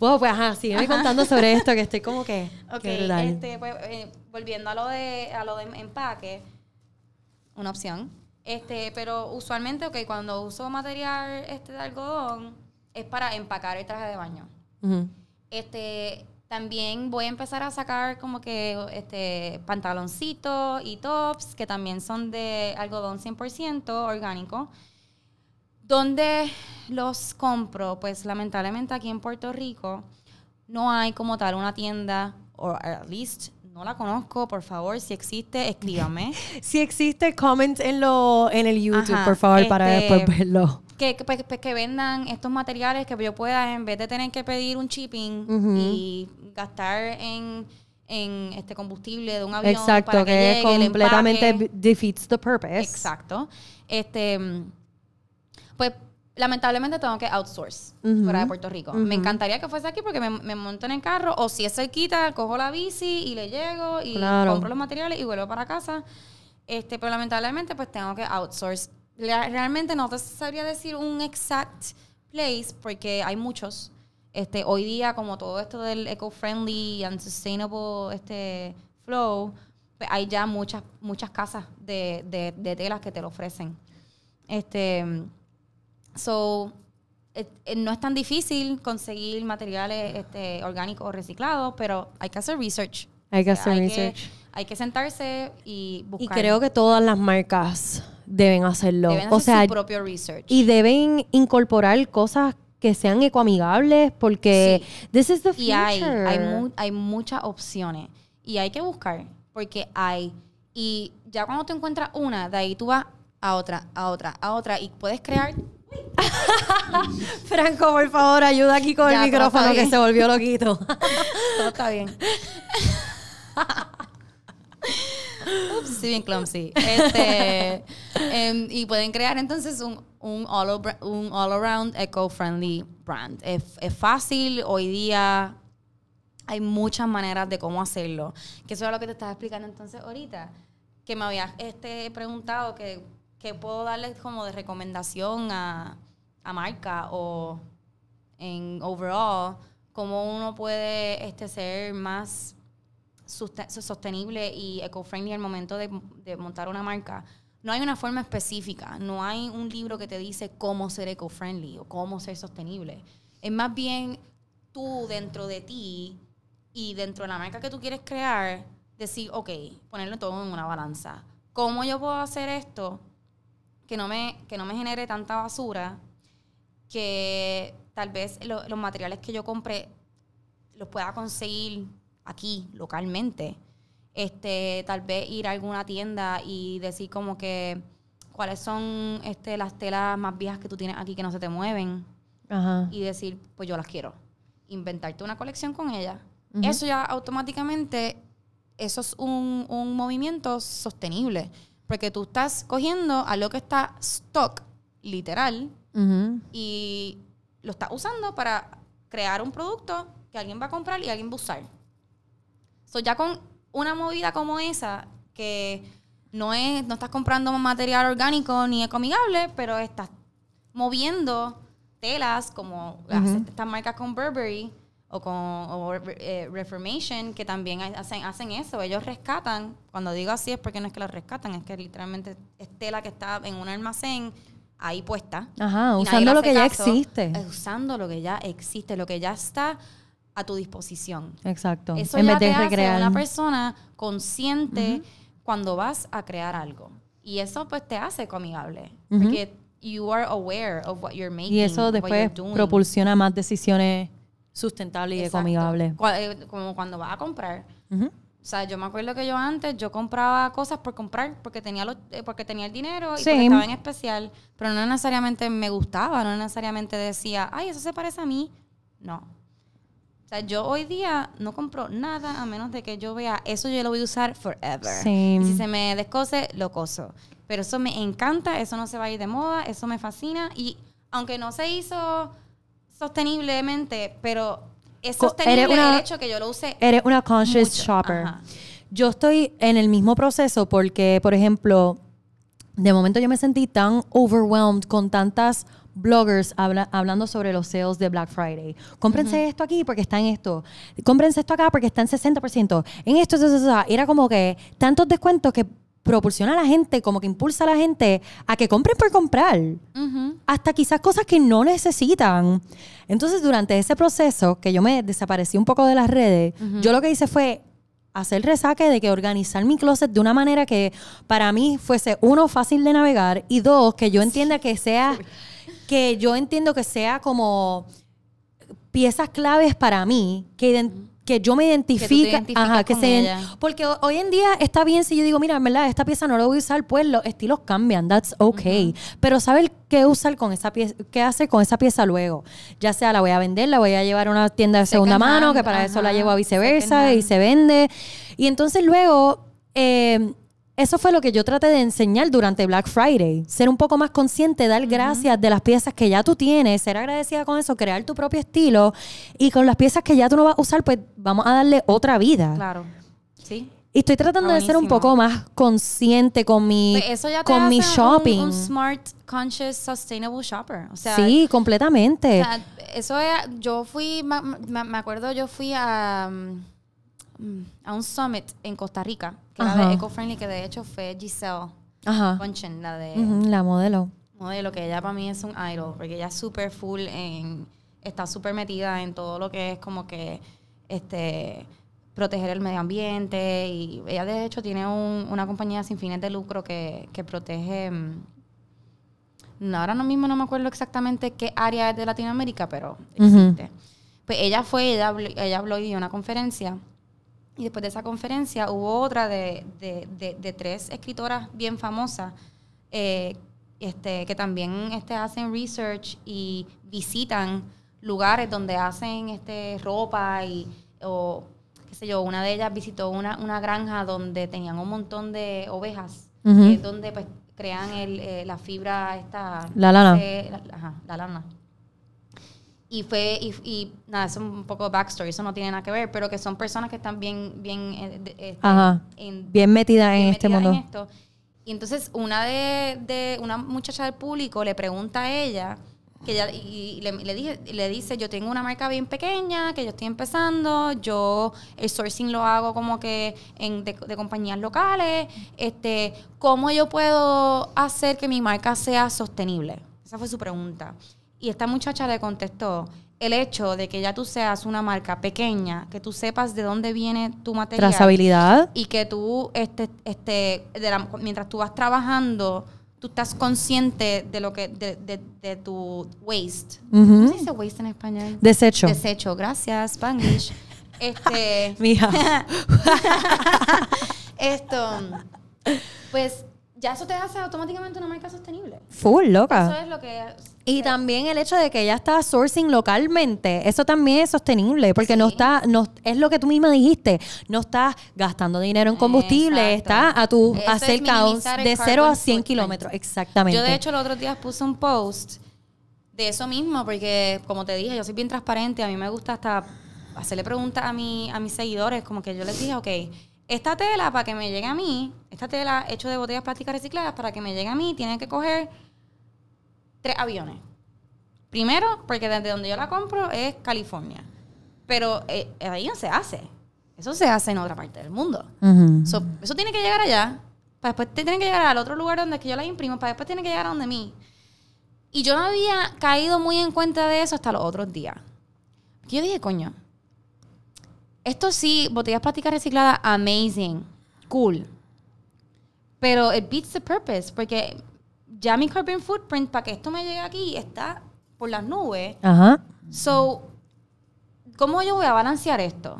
Wow, pues ajá, sígueme contando sobre esto que estoy como que. Ok, este, pues, eh, volviendo a lo de a lo de empaque, una opción. Este, pero usualmente, ok, cuando uso material este de algodón, es para empacar el traje de baño. Este, también voy a empezar a sacar como que este pantaloncitos y tops que también son de algodón 100% orgánico. ¿Dónde los compro? Pues lamentablemente aquí en Puerto Rico no hay como tal una tienda, o at least no la conozco, por favor, si existe, escríbame. Si existe, comment en, lo, en el YouTube, Ajá, por favor, para este, después verlo. Que, que, pues, pues, que vendan estos materiales que yo pueda, en vez de tener que pedir un shipping y gastar en, en este combustible de un avión Exacto, para que, que, llegue, completamente defeats the purpose. Exacto. Este, pues lamentablemente tengo que outsource fuera de Puerto Rico. Me encantaría que fuese aquí porque me, me monto en el carro o si es cerquita, cojo la bici y le llego y Claro. compro los materiales y vuelvo para casa. Este, pero lamentablemente pues tengo que outsource. Realmente no te sabría decir un exact place porque hay muchos. Este, hoy día como todo esto del eco-friendly and sustainable este flow, pues hay ya muchas muchas casas de, de, de telas que te lo ofrecen. Este, so, no es tan difícil conseguir materiales este, orgánicos o reciclados, pero hay que hacer research. Hay que O sea, hacer hay research. hay que sentarse y Y buscar. creo que todas las marcas deben hacerlo. deben o sea, su propio research. y deben incorporar cosas que sean ecoamigables porque this is the future. Y hay, hay, mu- hay muchas opciones. Y hay que buscar, porque hay. Y ya cuando te encuentras una, de ahí tú vas a otra, a otra, a otra, y puedes crear. Franco, por favor, ayuda aquí con Ya, el micrófono que se volvió loquito. Todo está bien. Ups, sí, bien clumsy. Este, em, y pueden crear entonces un, un, all, over- un all around eco-friendly brand. Es, fácil, hoy día hay muchas maneras de cómo hacerlo. Que eso es lo que te estaba explicando entonces ahorita. que me habías este, preguntado que, que puedo darles como de recomendación a, a marca o en overall, cómo uno puede este, ser más sostenible y eco-friendly al momento de, de montar una marca. No hay una forma específica, no hay un libro que te dice cómo ser eco-friendly o cómo ser sostenible. Es más bien tú dentro de ti y dentro de la marca que tú quieres crear, decir, ok, ponerlo todo en una balanza. ¿Cómo yo puedo hacer esto que no me, que no me genere tanta basura? Que tal vez lo- los materiales que yo compré los pueda conseguir aquí, localmente. Este, tal vez ir a alguna tienda y decir como que cuáles son este, las telas más viejas que tú tienes aquí que no se te mueven Ajá. y decir, pues yo las quiero. Inventarte una colección con ellas. Eso ya automáticamente, eso es un, un movimiento sostenible. Porque tú estás cogiendo algo que está stock, literal, y lo estás usando para crear un producto que alguien va a comprar y alguien va a usar. So, ya con una movida como esa, que no es, no estás comprando material orgánico ni ecomigable, pero estás moviendo telas como estas marcas con Burberry o con o, eh, Reformation, que también hacen, hacen eso. Ellos rescatan, cuando digo así es porque no es que lo rescatan, es que literalmente es tela que está en un almacén ahí puesta. Ajá, usando lo que ya existe. Es usando lo que ya existe, lo que ya está a tu disposición. Exacto. Eso en ya vez de te hace recrear. una persona consciente cuando vas a crear algo. Y eso pues te hace comigable. Ujú. Porque you are aware of what you're making. y eso después propulsiona más decisiones sustentables y ecoamigables. Eh, Como cuando vas a comprar. O sea, yo me acuerdo que yo antes, yo compraba cosas por comprar, porque tenía, los, eh, porque tenía el dinero y Sí. porque estaba en especial, pero no necesariamente me gustaba, no necesariamente decía, ay, eso se parece a mí. No. O sea, yo hoy día no compro nada a menos de que yo vea, eso yo lo voy a usar forever. Y si se me descose, lo coso. Pero eso me encanta, eso no se va a ir de moda, eso me fascina. Y aunque no se hizo sosteniblemente, pero es sostenible una- el hecho que yo lo use Eres una conscious Mucho, shopper. ajá. Yo estoy en el mismo proceso porque, por ejemplo, de momento yo me sentí tan overwhelmed con tantas bloggers habla- hablando sobre los sales de Black Friday. Cómprense esto aquí porque está en esto. Cómprense esto acá porque está en 60%. En esto, eso, eso, eso. Era como que tantos descuentos que propulsiona a la gente, como que impulsa a la gente a que compren por comprar hasta quizás cosas que no necesitan. Entonces, durante ese proceso, que yo me desaparecí un poco de las redes, yo lo que hice fue hacer resaque de que organizar mi closet de una manera que para mí fuese, uno, fácil de navegar y dos, que yo entienda que sea, que yo entiendo que sea como piezas claves para mí, que, que yo me ajá, que con se- ella. porque ho- hoy en día está bien si yo digo, mira, en verdad, esta pieza no la voy a usar, pues los estilos cambian, that's okay. Pero saber qué usar con esa pieza, qué hacer con esa pieza luego. Ya sea la voy a vender, la voy a llevar a una tienda de segunda mano, que para eso la llevo a viceversa y se vende. Y entonces luego, eh, eso fue lo que yo traté de enseñar durante Black Friday. Ser un poco más consciente, dar gracias de las piezas que ya tú tienes, ser agradecida con eso, crear tu propio estilo. Y con las piezas que ya tú no vas a usar, pues vamos a darle otra vida. Claro. Sí. Y estoy tratando de ser un poco más consciente con mi, Pues eso ya te con mi hace shopping. Un, smart, conscious, sustainable shopper. O sea, sí, completamente. o sea, eso es, yo fui, me acuerdo, yo fui a, mm, a un summit en Costa Rica, que era Ajá. de eco-friendly, que de hecho fue Giselle Ajá. La de Ujú, la modelo. modelo, que ella para mí es un idol, porque ella es súper full en, está súper metida en todo lo que es como que, este, proteger el medio ambiente y ella de hecho tiene un- una compañía sin fines de lucro que, que protege, mm, no, ahora mismo no me acuerdo exactamente qué área es de Latinoamérica, pero existe. Pues ella fue, ella, ella habló y dio una conferencia y después de esa conferencia hubo otra de, de- de- de tres escritoras bien famosas eh, este, que también este, hacen research y visitan lugares donde hacen este, ropa y, o qué sé yo, una de ellas visitó una, una granja donde tenían un montón de ovejas, es donde pues crean el, eh, la fibra esta... La lana. eh, la, ajá, la lana. Y fue, y, y nada, eso es un poco backstory, eso no tiene nada que ver, pero que son personas que están bien, bien, eh, este, Ajá. en- Bien metida en bien este metidas mundo. en esto. Y entonces una de, de una muchacha del público le pregunta a ella que ella y, y le, le dije le dice yo tengo una marca bien pequeña que yo estoy empezando yo el sourcing lo hago como que en de, de compañías locales este cómo yo puedo hacer que mi marca sea sostenible esa fue su pregunta y esta muchacha le contestó el hecho de que ya tú seas una marca pequeña que tú sepas de dónde viene tu material Trazabilidad. y que tú, este, este, de la- mientras tú vas trabajando, tú estás consciente de lo que, de, de, de tu waste. ¿Cómo se dice waste en español? Desecho. Desecho, gracias, Spanglish. Este, Mija. esto, pues ya eso te hace automáticamente una marca sostenible. Full, Eso loca. es lo que... Y también el hecho de que ella está sourcing localmente, eso también es sostenible, porque no está, no, es lo que tú misma dijiste, no estás gastando dinero en combustible, Exacto. está a tu Eso a cerca de 0 a carbon 100 footprint. kilómetros, exactamente. Yo, de hecho, los otros días puse un post de eso mismo, porque, como te dije, yo soy bien transparente. A mí me gusta hasta hacerle preguntas a, mi, a mis seguidores, como que yo les dije, ok, esta tela para que me llegue a mí, esta tela hecho de botellas plásticas recicladas, para que me llegue a mí, tiene que coger tres aviones. Primero, porque desde donde yo la compro es California. Pero eh, ahí no se hace. Eso se hace en otra parte del mundo. Ujú. So, eso tiene que llegar allá. Para después tiene que llegar al otro lugar donde es que yo la imprimo. Para después tiene que llegar a donde mí. Y yo no había caído muy en cuenta de eso hasta los otros días. Yo dije, coño. Esto sí, botellas plásticas recicladas, amazing. Cool. Pero it beats the purpose. Porque ya mi carbon footprint para que esto me llegue aquí está por las nubes. Ajá. So, ¿cómo yo voy a balancear esto?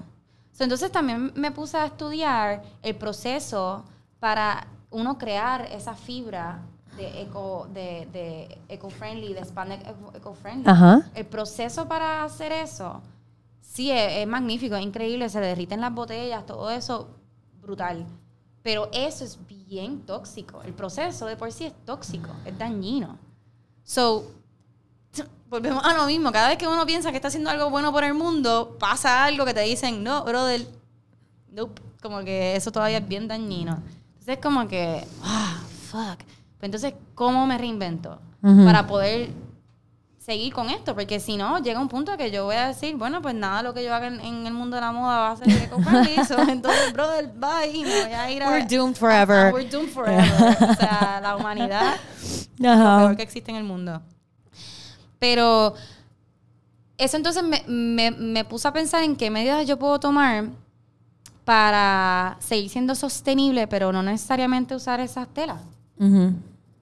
So, entonces también me puse a estudiar el proceso para uno crear esa fibra de eco de, de eco-friendly, de spandex eco- eco-friendly. Ajá. El proceso para hacer eso, sí, es, es magnífico, es increíble, se derriten las botellas, todo eso, brutal. Pero eso es bien tóxico. El proceso de por sí es tóxico, es dañino. So, volvemos a lo mismo. Cada vez que uno piensa que está haciendo algo bueno por el mundo, pasa algo que te dicen, no, brother, nope. Como que eso todavía es bien dañino. Entonces es como que, ah, fuck. Pues entonces, ¿cómo me reinvento? Para poder seguir con esto, porque si no, llega un punto que yo voy a decir, bueno, pues nada, lo que yo haga en, en el mundo de la moda va a ser eco-friendly, so, entonces, brother, bye, y me voy a ir a... We're doomed forever. Ah, we're doomed forever. o sea, la humanidad lo Ajá. peor que existe en el mundo. Pero eso entonces me, me, me puse a pensar en qué medidas yo puedo tomar para seguir siendo sostenible, pero no necesariamente usar esas telas. Ujú.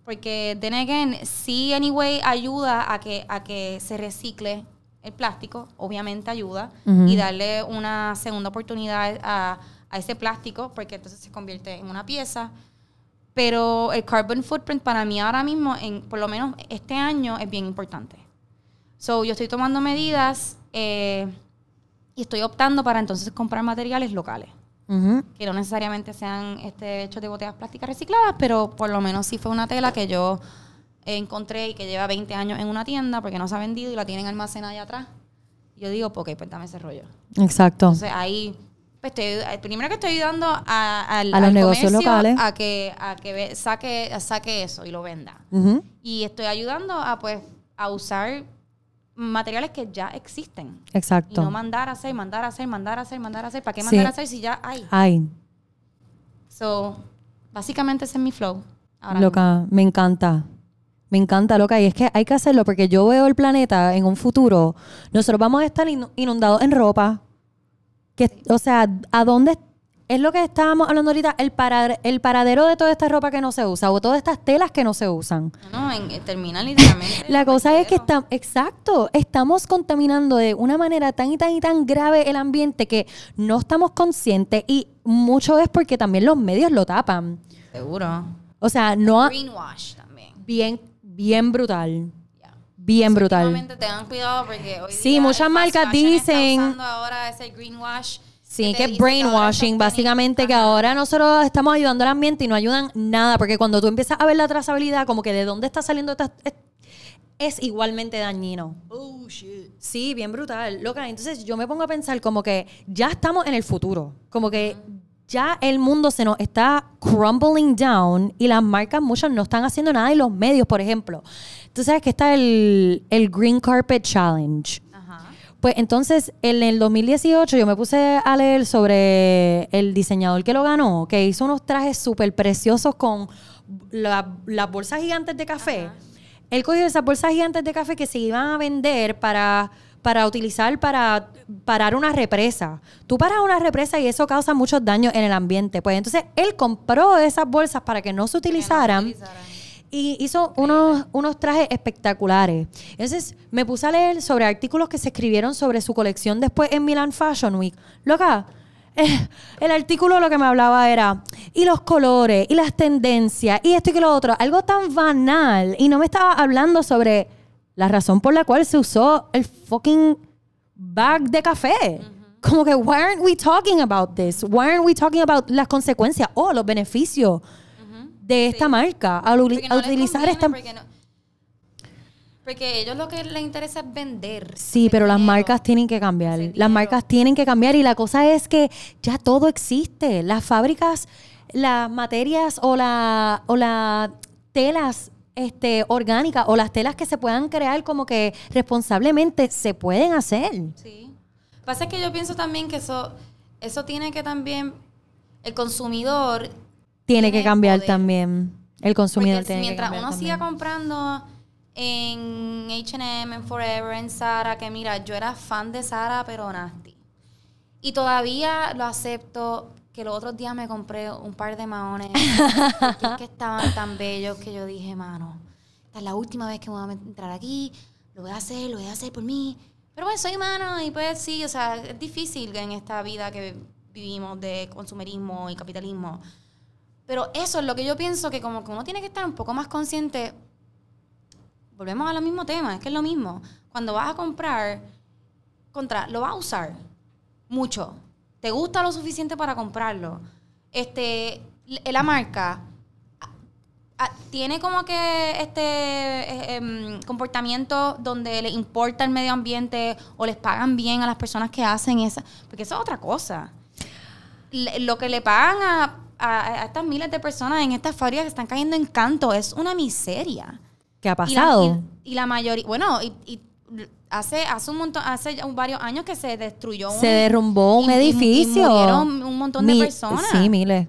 Porque, then again, sí, anyway, ayuda a que, a que se recicle el plástico, obviamente ayuda, y darle una segunda oportunidad a, a ese plástico, porque entonces se convierte en una pieza. Pero el carbon footprint para mí ahora mismo, en, por lo menos este año, es bien importante. So, yo estoy tomando medidas eh, y estoy optando para entonces comprar materiales locales Que no necesariamente sean este, hechos de botellas plásticas recicladas, pero por lo menos sí fue una tela que yo encontré y que lleva 20 años en una tienda porque no se ha vendido y la tienen almacenada allá atrás. Yo digo, ok, pues dame ese rollo. Exacto. Entonces ahí, pues estoy, eh, primero que estoy ayudando a, los al negocios comercio locales. a que, a que saque, saque eso y lo venda. Y estoy ayudando a pues a usar materiales que ya existen. Y Exacto. no mandar a hacer, mandar a hacer, mandar a hacer, mandar a hacer. ¿Para qué Sí. mandar a hacer si ya hay? Ay, So, básicamente ese es mi flow. Ahora loca, me encanta. Me encanta, loca. Y es que hay que hacerlo porque yo veo el planeta en un futuro. Nosotros vamos a estar inu- inundados en ropa. Que, O sea, ¿a dónde es lo que estábamos hablando ahorita? El, para- el paradero de toda esta ropa que no se usa o todas estas telas que no se usan. No, en, eh, termina literalmente. La cosa es que está estamos, exacto, estamos contaminando de una manera tan y tan y tan grave el ambiente que no estamos conscientes y mucho es porque también los medios lo tapan. Seguro. O sea, no ha- Greenwash también. bien, bien brutal, bien brutal. Tengan cuidado porque hoy Sí, día el muchas marcas dicen- ahora ese greenwash. Sí, te que ahora brainwashing, básicamente, que ahora nosotros estamos ayudando al ambiente y no ayudan nada, porque cuando tú empiezas a ver la trazabilidad, como que de dónde está saliendo esta- est- es igualmente dañino. Oh, shit. Sí, bien brutal. Loca, entonces yo me pongo a pensar como que ya estamos en el futuro. Como que ya el mundo se nos está crumbling down y las marcas muchas no están haciendo nada y los medios, por ejemplo. Tú sabes que está el, el Green Carpet Challenge. Ajá. Pues entonces, en el 2018 yo me puse a leer sobre el diseñador que lo ganó, que hizo unos trajes súper preciosos con la- las bolsas gigantes de café. Él cogió esas bolsas gigantes de café que se iban a vender para, para utilizar para parar una represa. Tú paras una represa y eso causa muchos daños en el ambiente. Pues entonces él compró esas bolsas para que no se utilizaran. utilizaran. Y hizo unos, unos trajes espectaculares. Entonces me puse a leer sobre artículos que se escribieron sobre su colección después en Milan Fashion Week. Loca, eh, el artículo lo que me hablaba era, y los colores, y las tendencias, y esto y que lo otro. Algo tan banal. Y no me estaba hablando sobre la razón por la cual se usó el fucking bag de café. Como que, why aren't we talking about this? Why aren't we talking about las consecuencias o los beneficios de esta marca al no utilizar esta... Porque, no- porque a ellos lo que les interesa es vender. Sí, pero las marcas tienen que cambiar. Las marcas tienen que cambiar y la cosa es que ya todo existe. Las fábricas, las materias o la o las telas este orgánicas o las telas que se puedan crear como que responsablemente se pueden hacer. Sí. Pasa que yo pienso también que eso, eso tiene que también el consumidor Tiene que cambiar poder. también. El consumidor Porque tiene mientras que uno siga también. comprando en H&M, en Forever, en Zara, que mira, yo era fan de Zara, pero nasty. Y todavía lo acepto que los otros días me compré un par de maones porque es que estaban tan bellos que yo dije, mano, esta es la última vez que voy a entrar aquí, lo voy a hacer, lo voy a hacer por mí. Pero pues soy humano y pues sí, o sea, es difícil en esta vida que vivimos de consumerismo y capitalismo. Pero eso es lo que yo pienso que como que uno tiene que estar un poco más consciente. Volvemos al mismo tema, es que es lo mismo. Cuando vas a comprar, contra, lo vas a usar mucho. ¿Te gusta lo suficiente para comprarlo? Este, la marca a- a- tiene como que este eh, em, comportamiento donde le importa el medio ambiente o les pagan bien a las personas que hacen esa, porque eso es otra cosa lo que le pagan a, a- a estas miles de personas en estas fábricas que están cayendo en canto es una miseria. ¿Qué ha Y la- pasado? Y, y la mayoría, bueno, y, y hace, hace un montón, hace varios años que se destruyó Se derrumbó un y- y- y edificio. murieron un montón de Mi- personas. Sí, miles.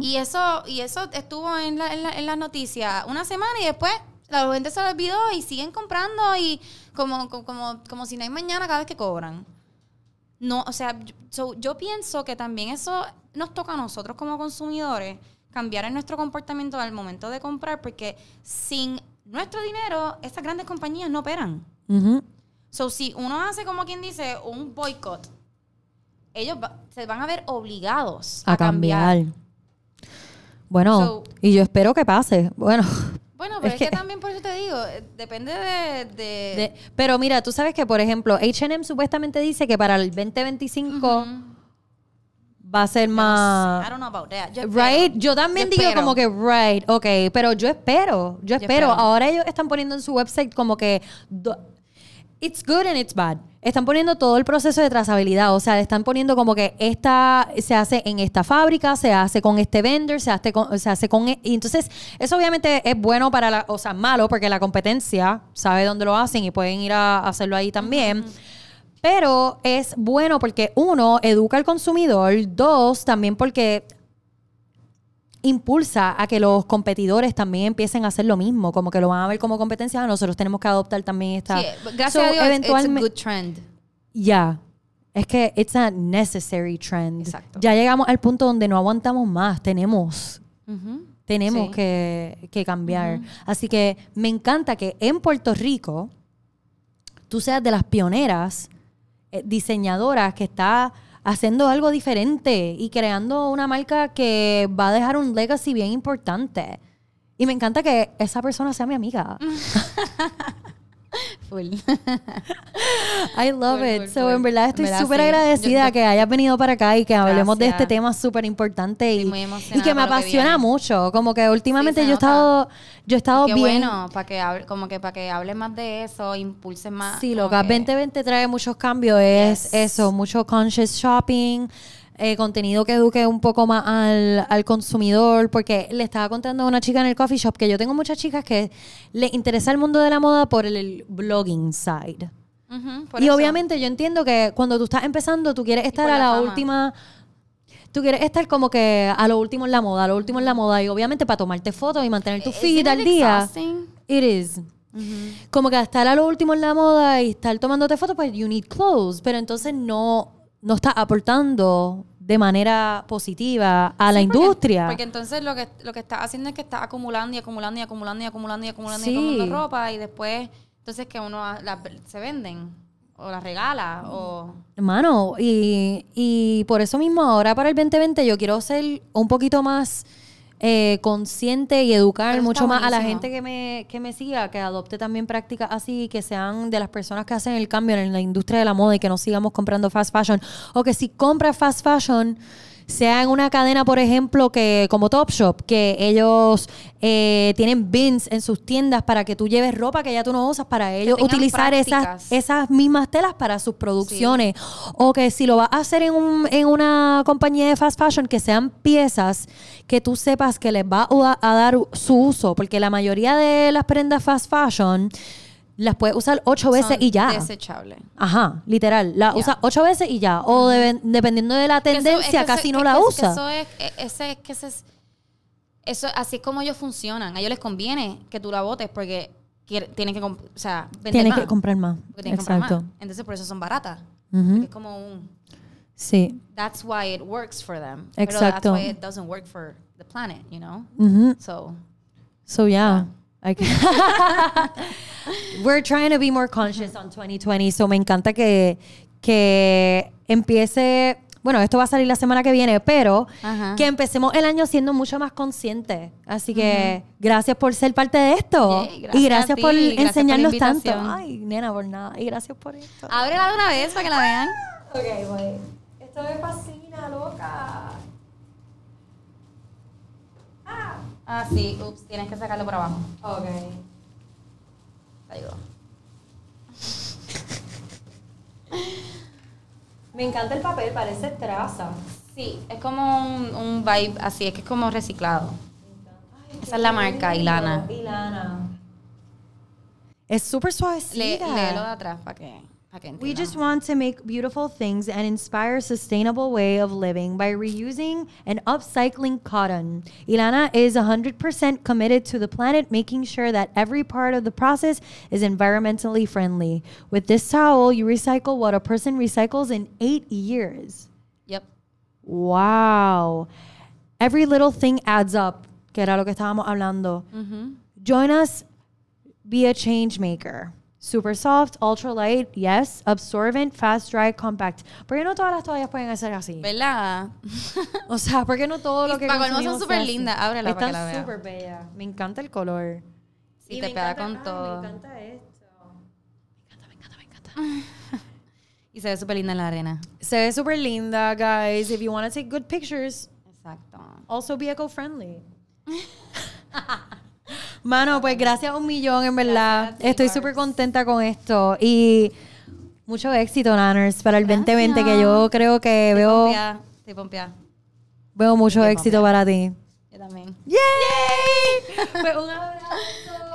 Y eso, y eso estuvo en, la- en, la- en las noticias una semana y después la gente se lo olvidó y siguen comprando y como, como, como, como si no hay mañana cada vez que cobran. No, o sea, yo, so, yo pienso que también eso nos toca a nosotros como consumidores cambiar en nuestro comportamiento al momento de comprar porque sin nuestro dinero estas grandes compañías no operan. Ujú. So, si uno hace como quien dice un boicot, ellos va- se van a ver obligados a cambiar. Bueno, So- y yo espero que pase. Bueno, Bueno, pero Es que, que- también por eso te digo, eh, depende de... de- de- pero mira, tú sabes que, por ejemplo, HM supuestamente dice que para el 2025 Ujú. Va a ser Yo más... I don't know about that. Yo. Right, yo también Yo digo espero. como que right, ok, pero yo espero, yo espero. espero. Ahora ellos están poniendo en su website como que do- it's good and it's bad. Están poniendo todo el proceso de trazabilidad, o sea, están poniendo como que esta se hace en esta fábrica, se hace con este vendor, se hace con, se hace con e- y entonces eso obviamente es bueno para la, o sea, malo porque la competencia sabe dónde lo hacen y pueden ir a hacerlo ahí también. Pero es bueno porque uno, educa al consumidor, dos, también porque impulsa a que los competidores también empiecen a hacer lo mismo, como que lo van a ver como competencia, nosotros tenemos que adoptar también esta... Sí, gracias So, a Dios, it's a good trend. Ya, es que it's a necessary trend. Exacto. Ya llegamos al punto donde no aguantamos más, tenemos tenemos Sí. que, que cambiar. Así que me encanta que en Puerto Rico tú seas de las pioneras eh, diseñadoras que está haciendo algo diferente y creando una marca que va a dejar un legacy bien importante. Y me encanta que esa persona sea mi amiga. Full. I love Full, it. full, so, full. en verdad estoy súper sí. agradecida Yo- que hayas venido para acá y que hablemos de este Gracias. tema súper importante y, y que me que apasiona viene. mucho. Como que últimamente se yo he estado, yo he estado bien. bueno, para que hable, como que para que hables más de eso, impulses más. Sí, loca, que- 2020 trae muchos cambios. Es Yes. eso, mucho conscious shopping, eh, contenido que eduque un poco más al, al consumidor. Porque le estaba contando a una chica en el coffee shop que yo tengo muchas chicas que le interesa el mundo de la moda por el, el blogging side. Ujú, por Y eso. obviamente yo entiendo que cuando tú estás empezando, tú quieres estar a la última. Tú quieres estar como que a lo último en la moda, a lo último en la moda. Y obviamente para tomarte fotos y mantener tu feed al día. exhausting? It is. Ujú. Como que estar a lo último en la moda y estar tomándote fotos, pues you need clothes. Pero entonces no, no está aportando de manera positiva a la Sí, porque- industria. Porque entonces lo que, lo que estás haciendo es que estás acumulando y acumulando y acumulando y acumulando y acumulando Sí. y acumulando ropa y después, entonces que uno a- la- se venden o las regala o... Hermano, y, y por eso mismo ahora para el 2020 yo quiero ser un poquito más eh, consciente y educar mucho más a la gente que me, que me siga, que adopte también prácticas así, que sean de las personas que hacen el cambio en la industria de la moda y que no sigamos comprando fast fashion. O que si compras fast fashion, sea en una cadena, por ejemplo, que como Topshop, que ellos eh, tienen bins en sus tiendas para que tú lleves ropa que ya tú no usas, para ellos utilizar esas, prácticas. esas mismas telas para sus producciones. O que si lo vas a hacer en, un- en una compañía de fast fashion, que sean piezas que tú sepas que les va a, a dar su uso. Porque la mayoría de las prendas fast fashion las puedes usar ocho veces son y ya. Desechables. Ajá, literal. La usas ocho veces y ya. O deben- dependiendo de la Que eso- tendencia, es que casi eso- no la usa. Eso es, e- ese es que ese es, eso, así es como ellos funcionan. A ellos les conviene que tú la votes porque quiere- tienen que, o sea, Tienes más. que comprar más. Tienen que comprar Exacto. más. Entonces por eso son baratas. Ujú. Porque Es como un Sí. that's why it works for them. Exacto. Pero that's why it doesn't work for the planet, you know? Ujú. So, So yeah. I can- We're trying to be more conscious on 2020. So me encanta que, que empiece. Bueno, esto va a salir la semana que viene, pero Ajá. que empecemos el año siendo mucho más conscientes. Así que gracias por ser parte de esto. Gracias y gracias por gracias por la enseñarnos tanto. Ay, nena, por nada. Y gracias por esto. ábrela de una vez para que la vean. Ok, voy. Esto me fascina, loca. Ah, sí, ups, tienes que sacarlo por abajo. Ok. Te ayudo. Me encanta el papel, parece traza. Sí, es como un, un vibe así, es que es como reciclado. Esa es la marca, Ilana. Ilana. Es súper Le, suavecita. léelo de atrás para que, para que We just want to make beautiful things and inspire a sustainable way of living by reusing and upcycling cotton. Ilana is 100% committed to the planet, making sure that every part of the process is environmentally friendly. With this towel, you recycle what a person recycles in eight years. Yep. Wow. Every little thing adds up, que era lo que estábamos hablando. Ujú. Join us, be a change maker. Super soft, ultra light, yes. Absorbent, fast dry, compact. ¿Por qué no todas las toallas pueden ser así? ¿Verdad? O sea, ¿por qué no todo lo que para colmo son súper lindas. Ábrela para que la Están vea. súper bellas. Me encanta el color. Sí, Y te pega encanta- con ay, todo. Me encanta esto. Me encanta, me encanta, me encanta. Y se ve súper linda en la arena. Se ve súper linda, guys. If you want to take good pictures, Exacto. Also be eco-friendly. Mano, pues gracias un millón, en verdad. Ti, Estoy súper contenta con esto. Y mucho éxito, Nanners, para el Gracias. 2020, que yo creo que veo, pompeada, Estoy pompeada. veo mucho éxito para ti. Yo también. ¡Yay! pues un abrazo.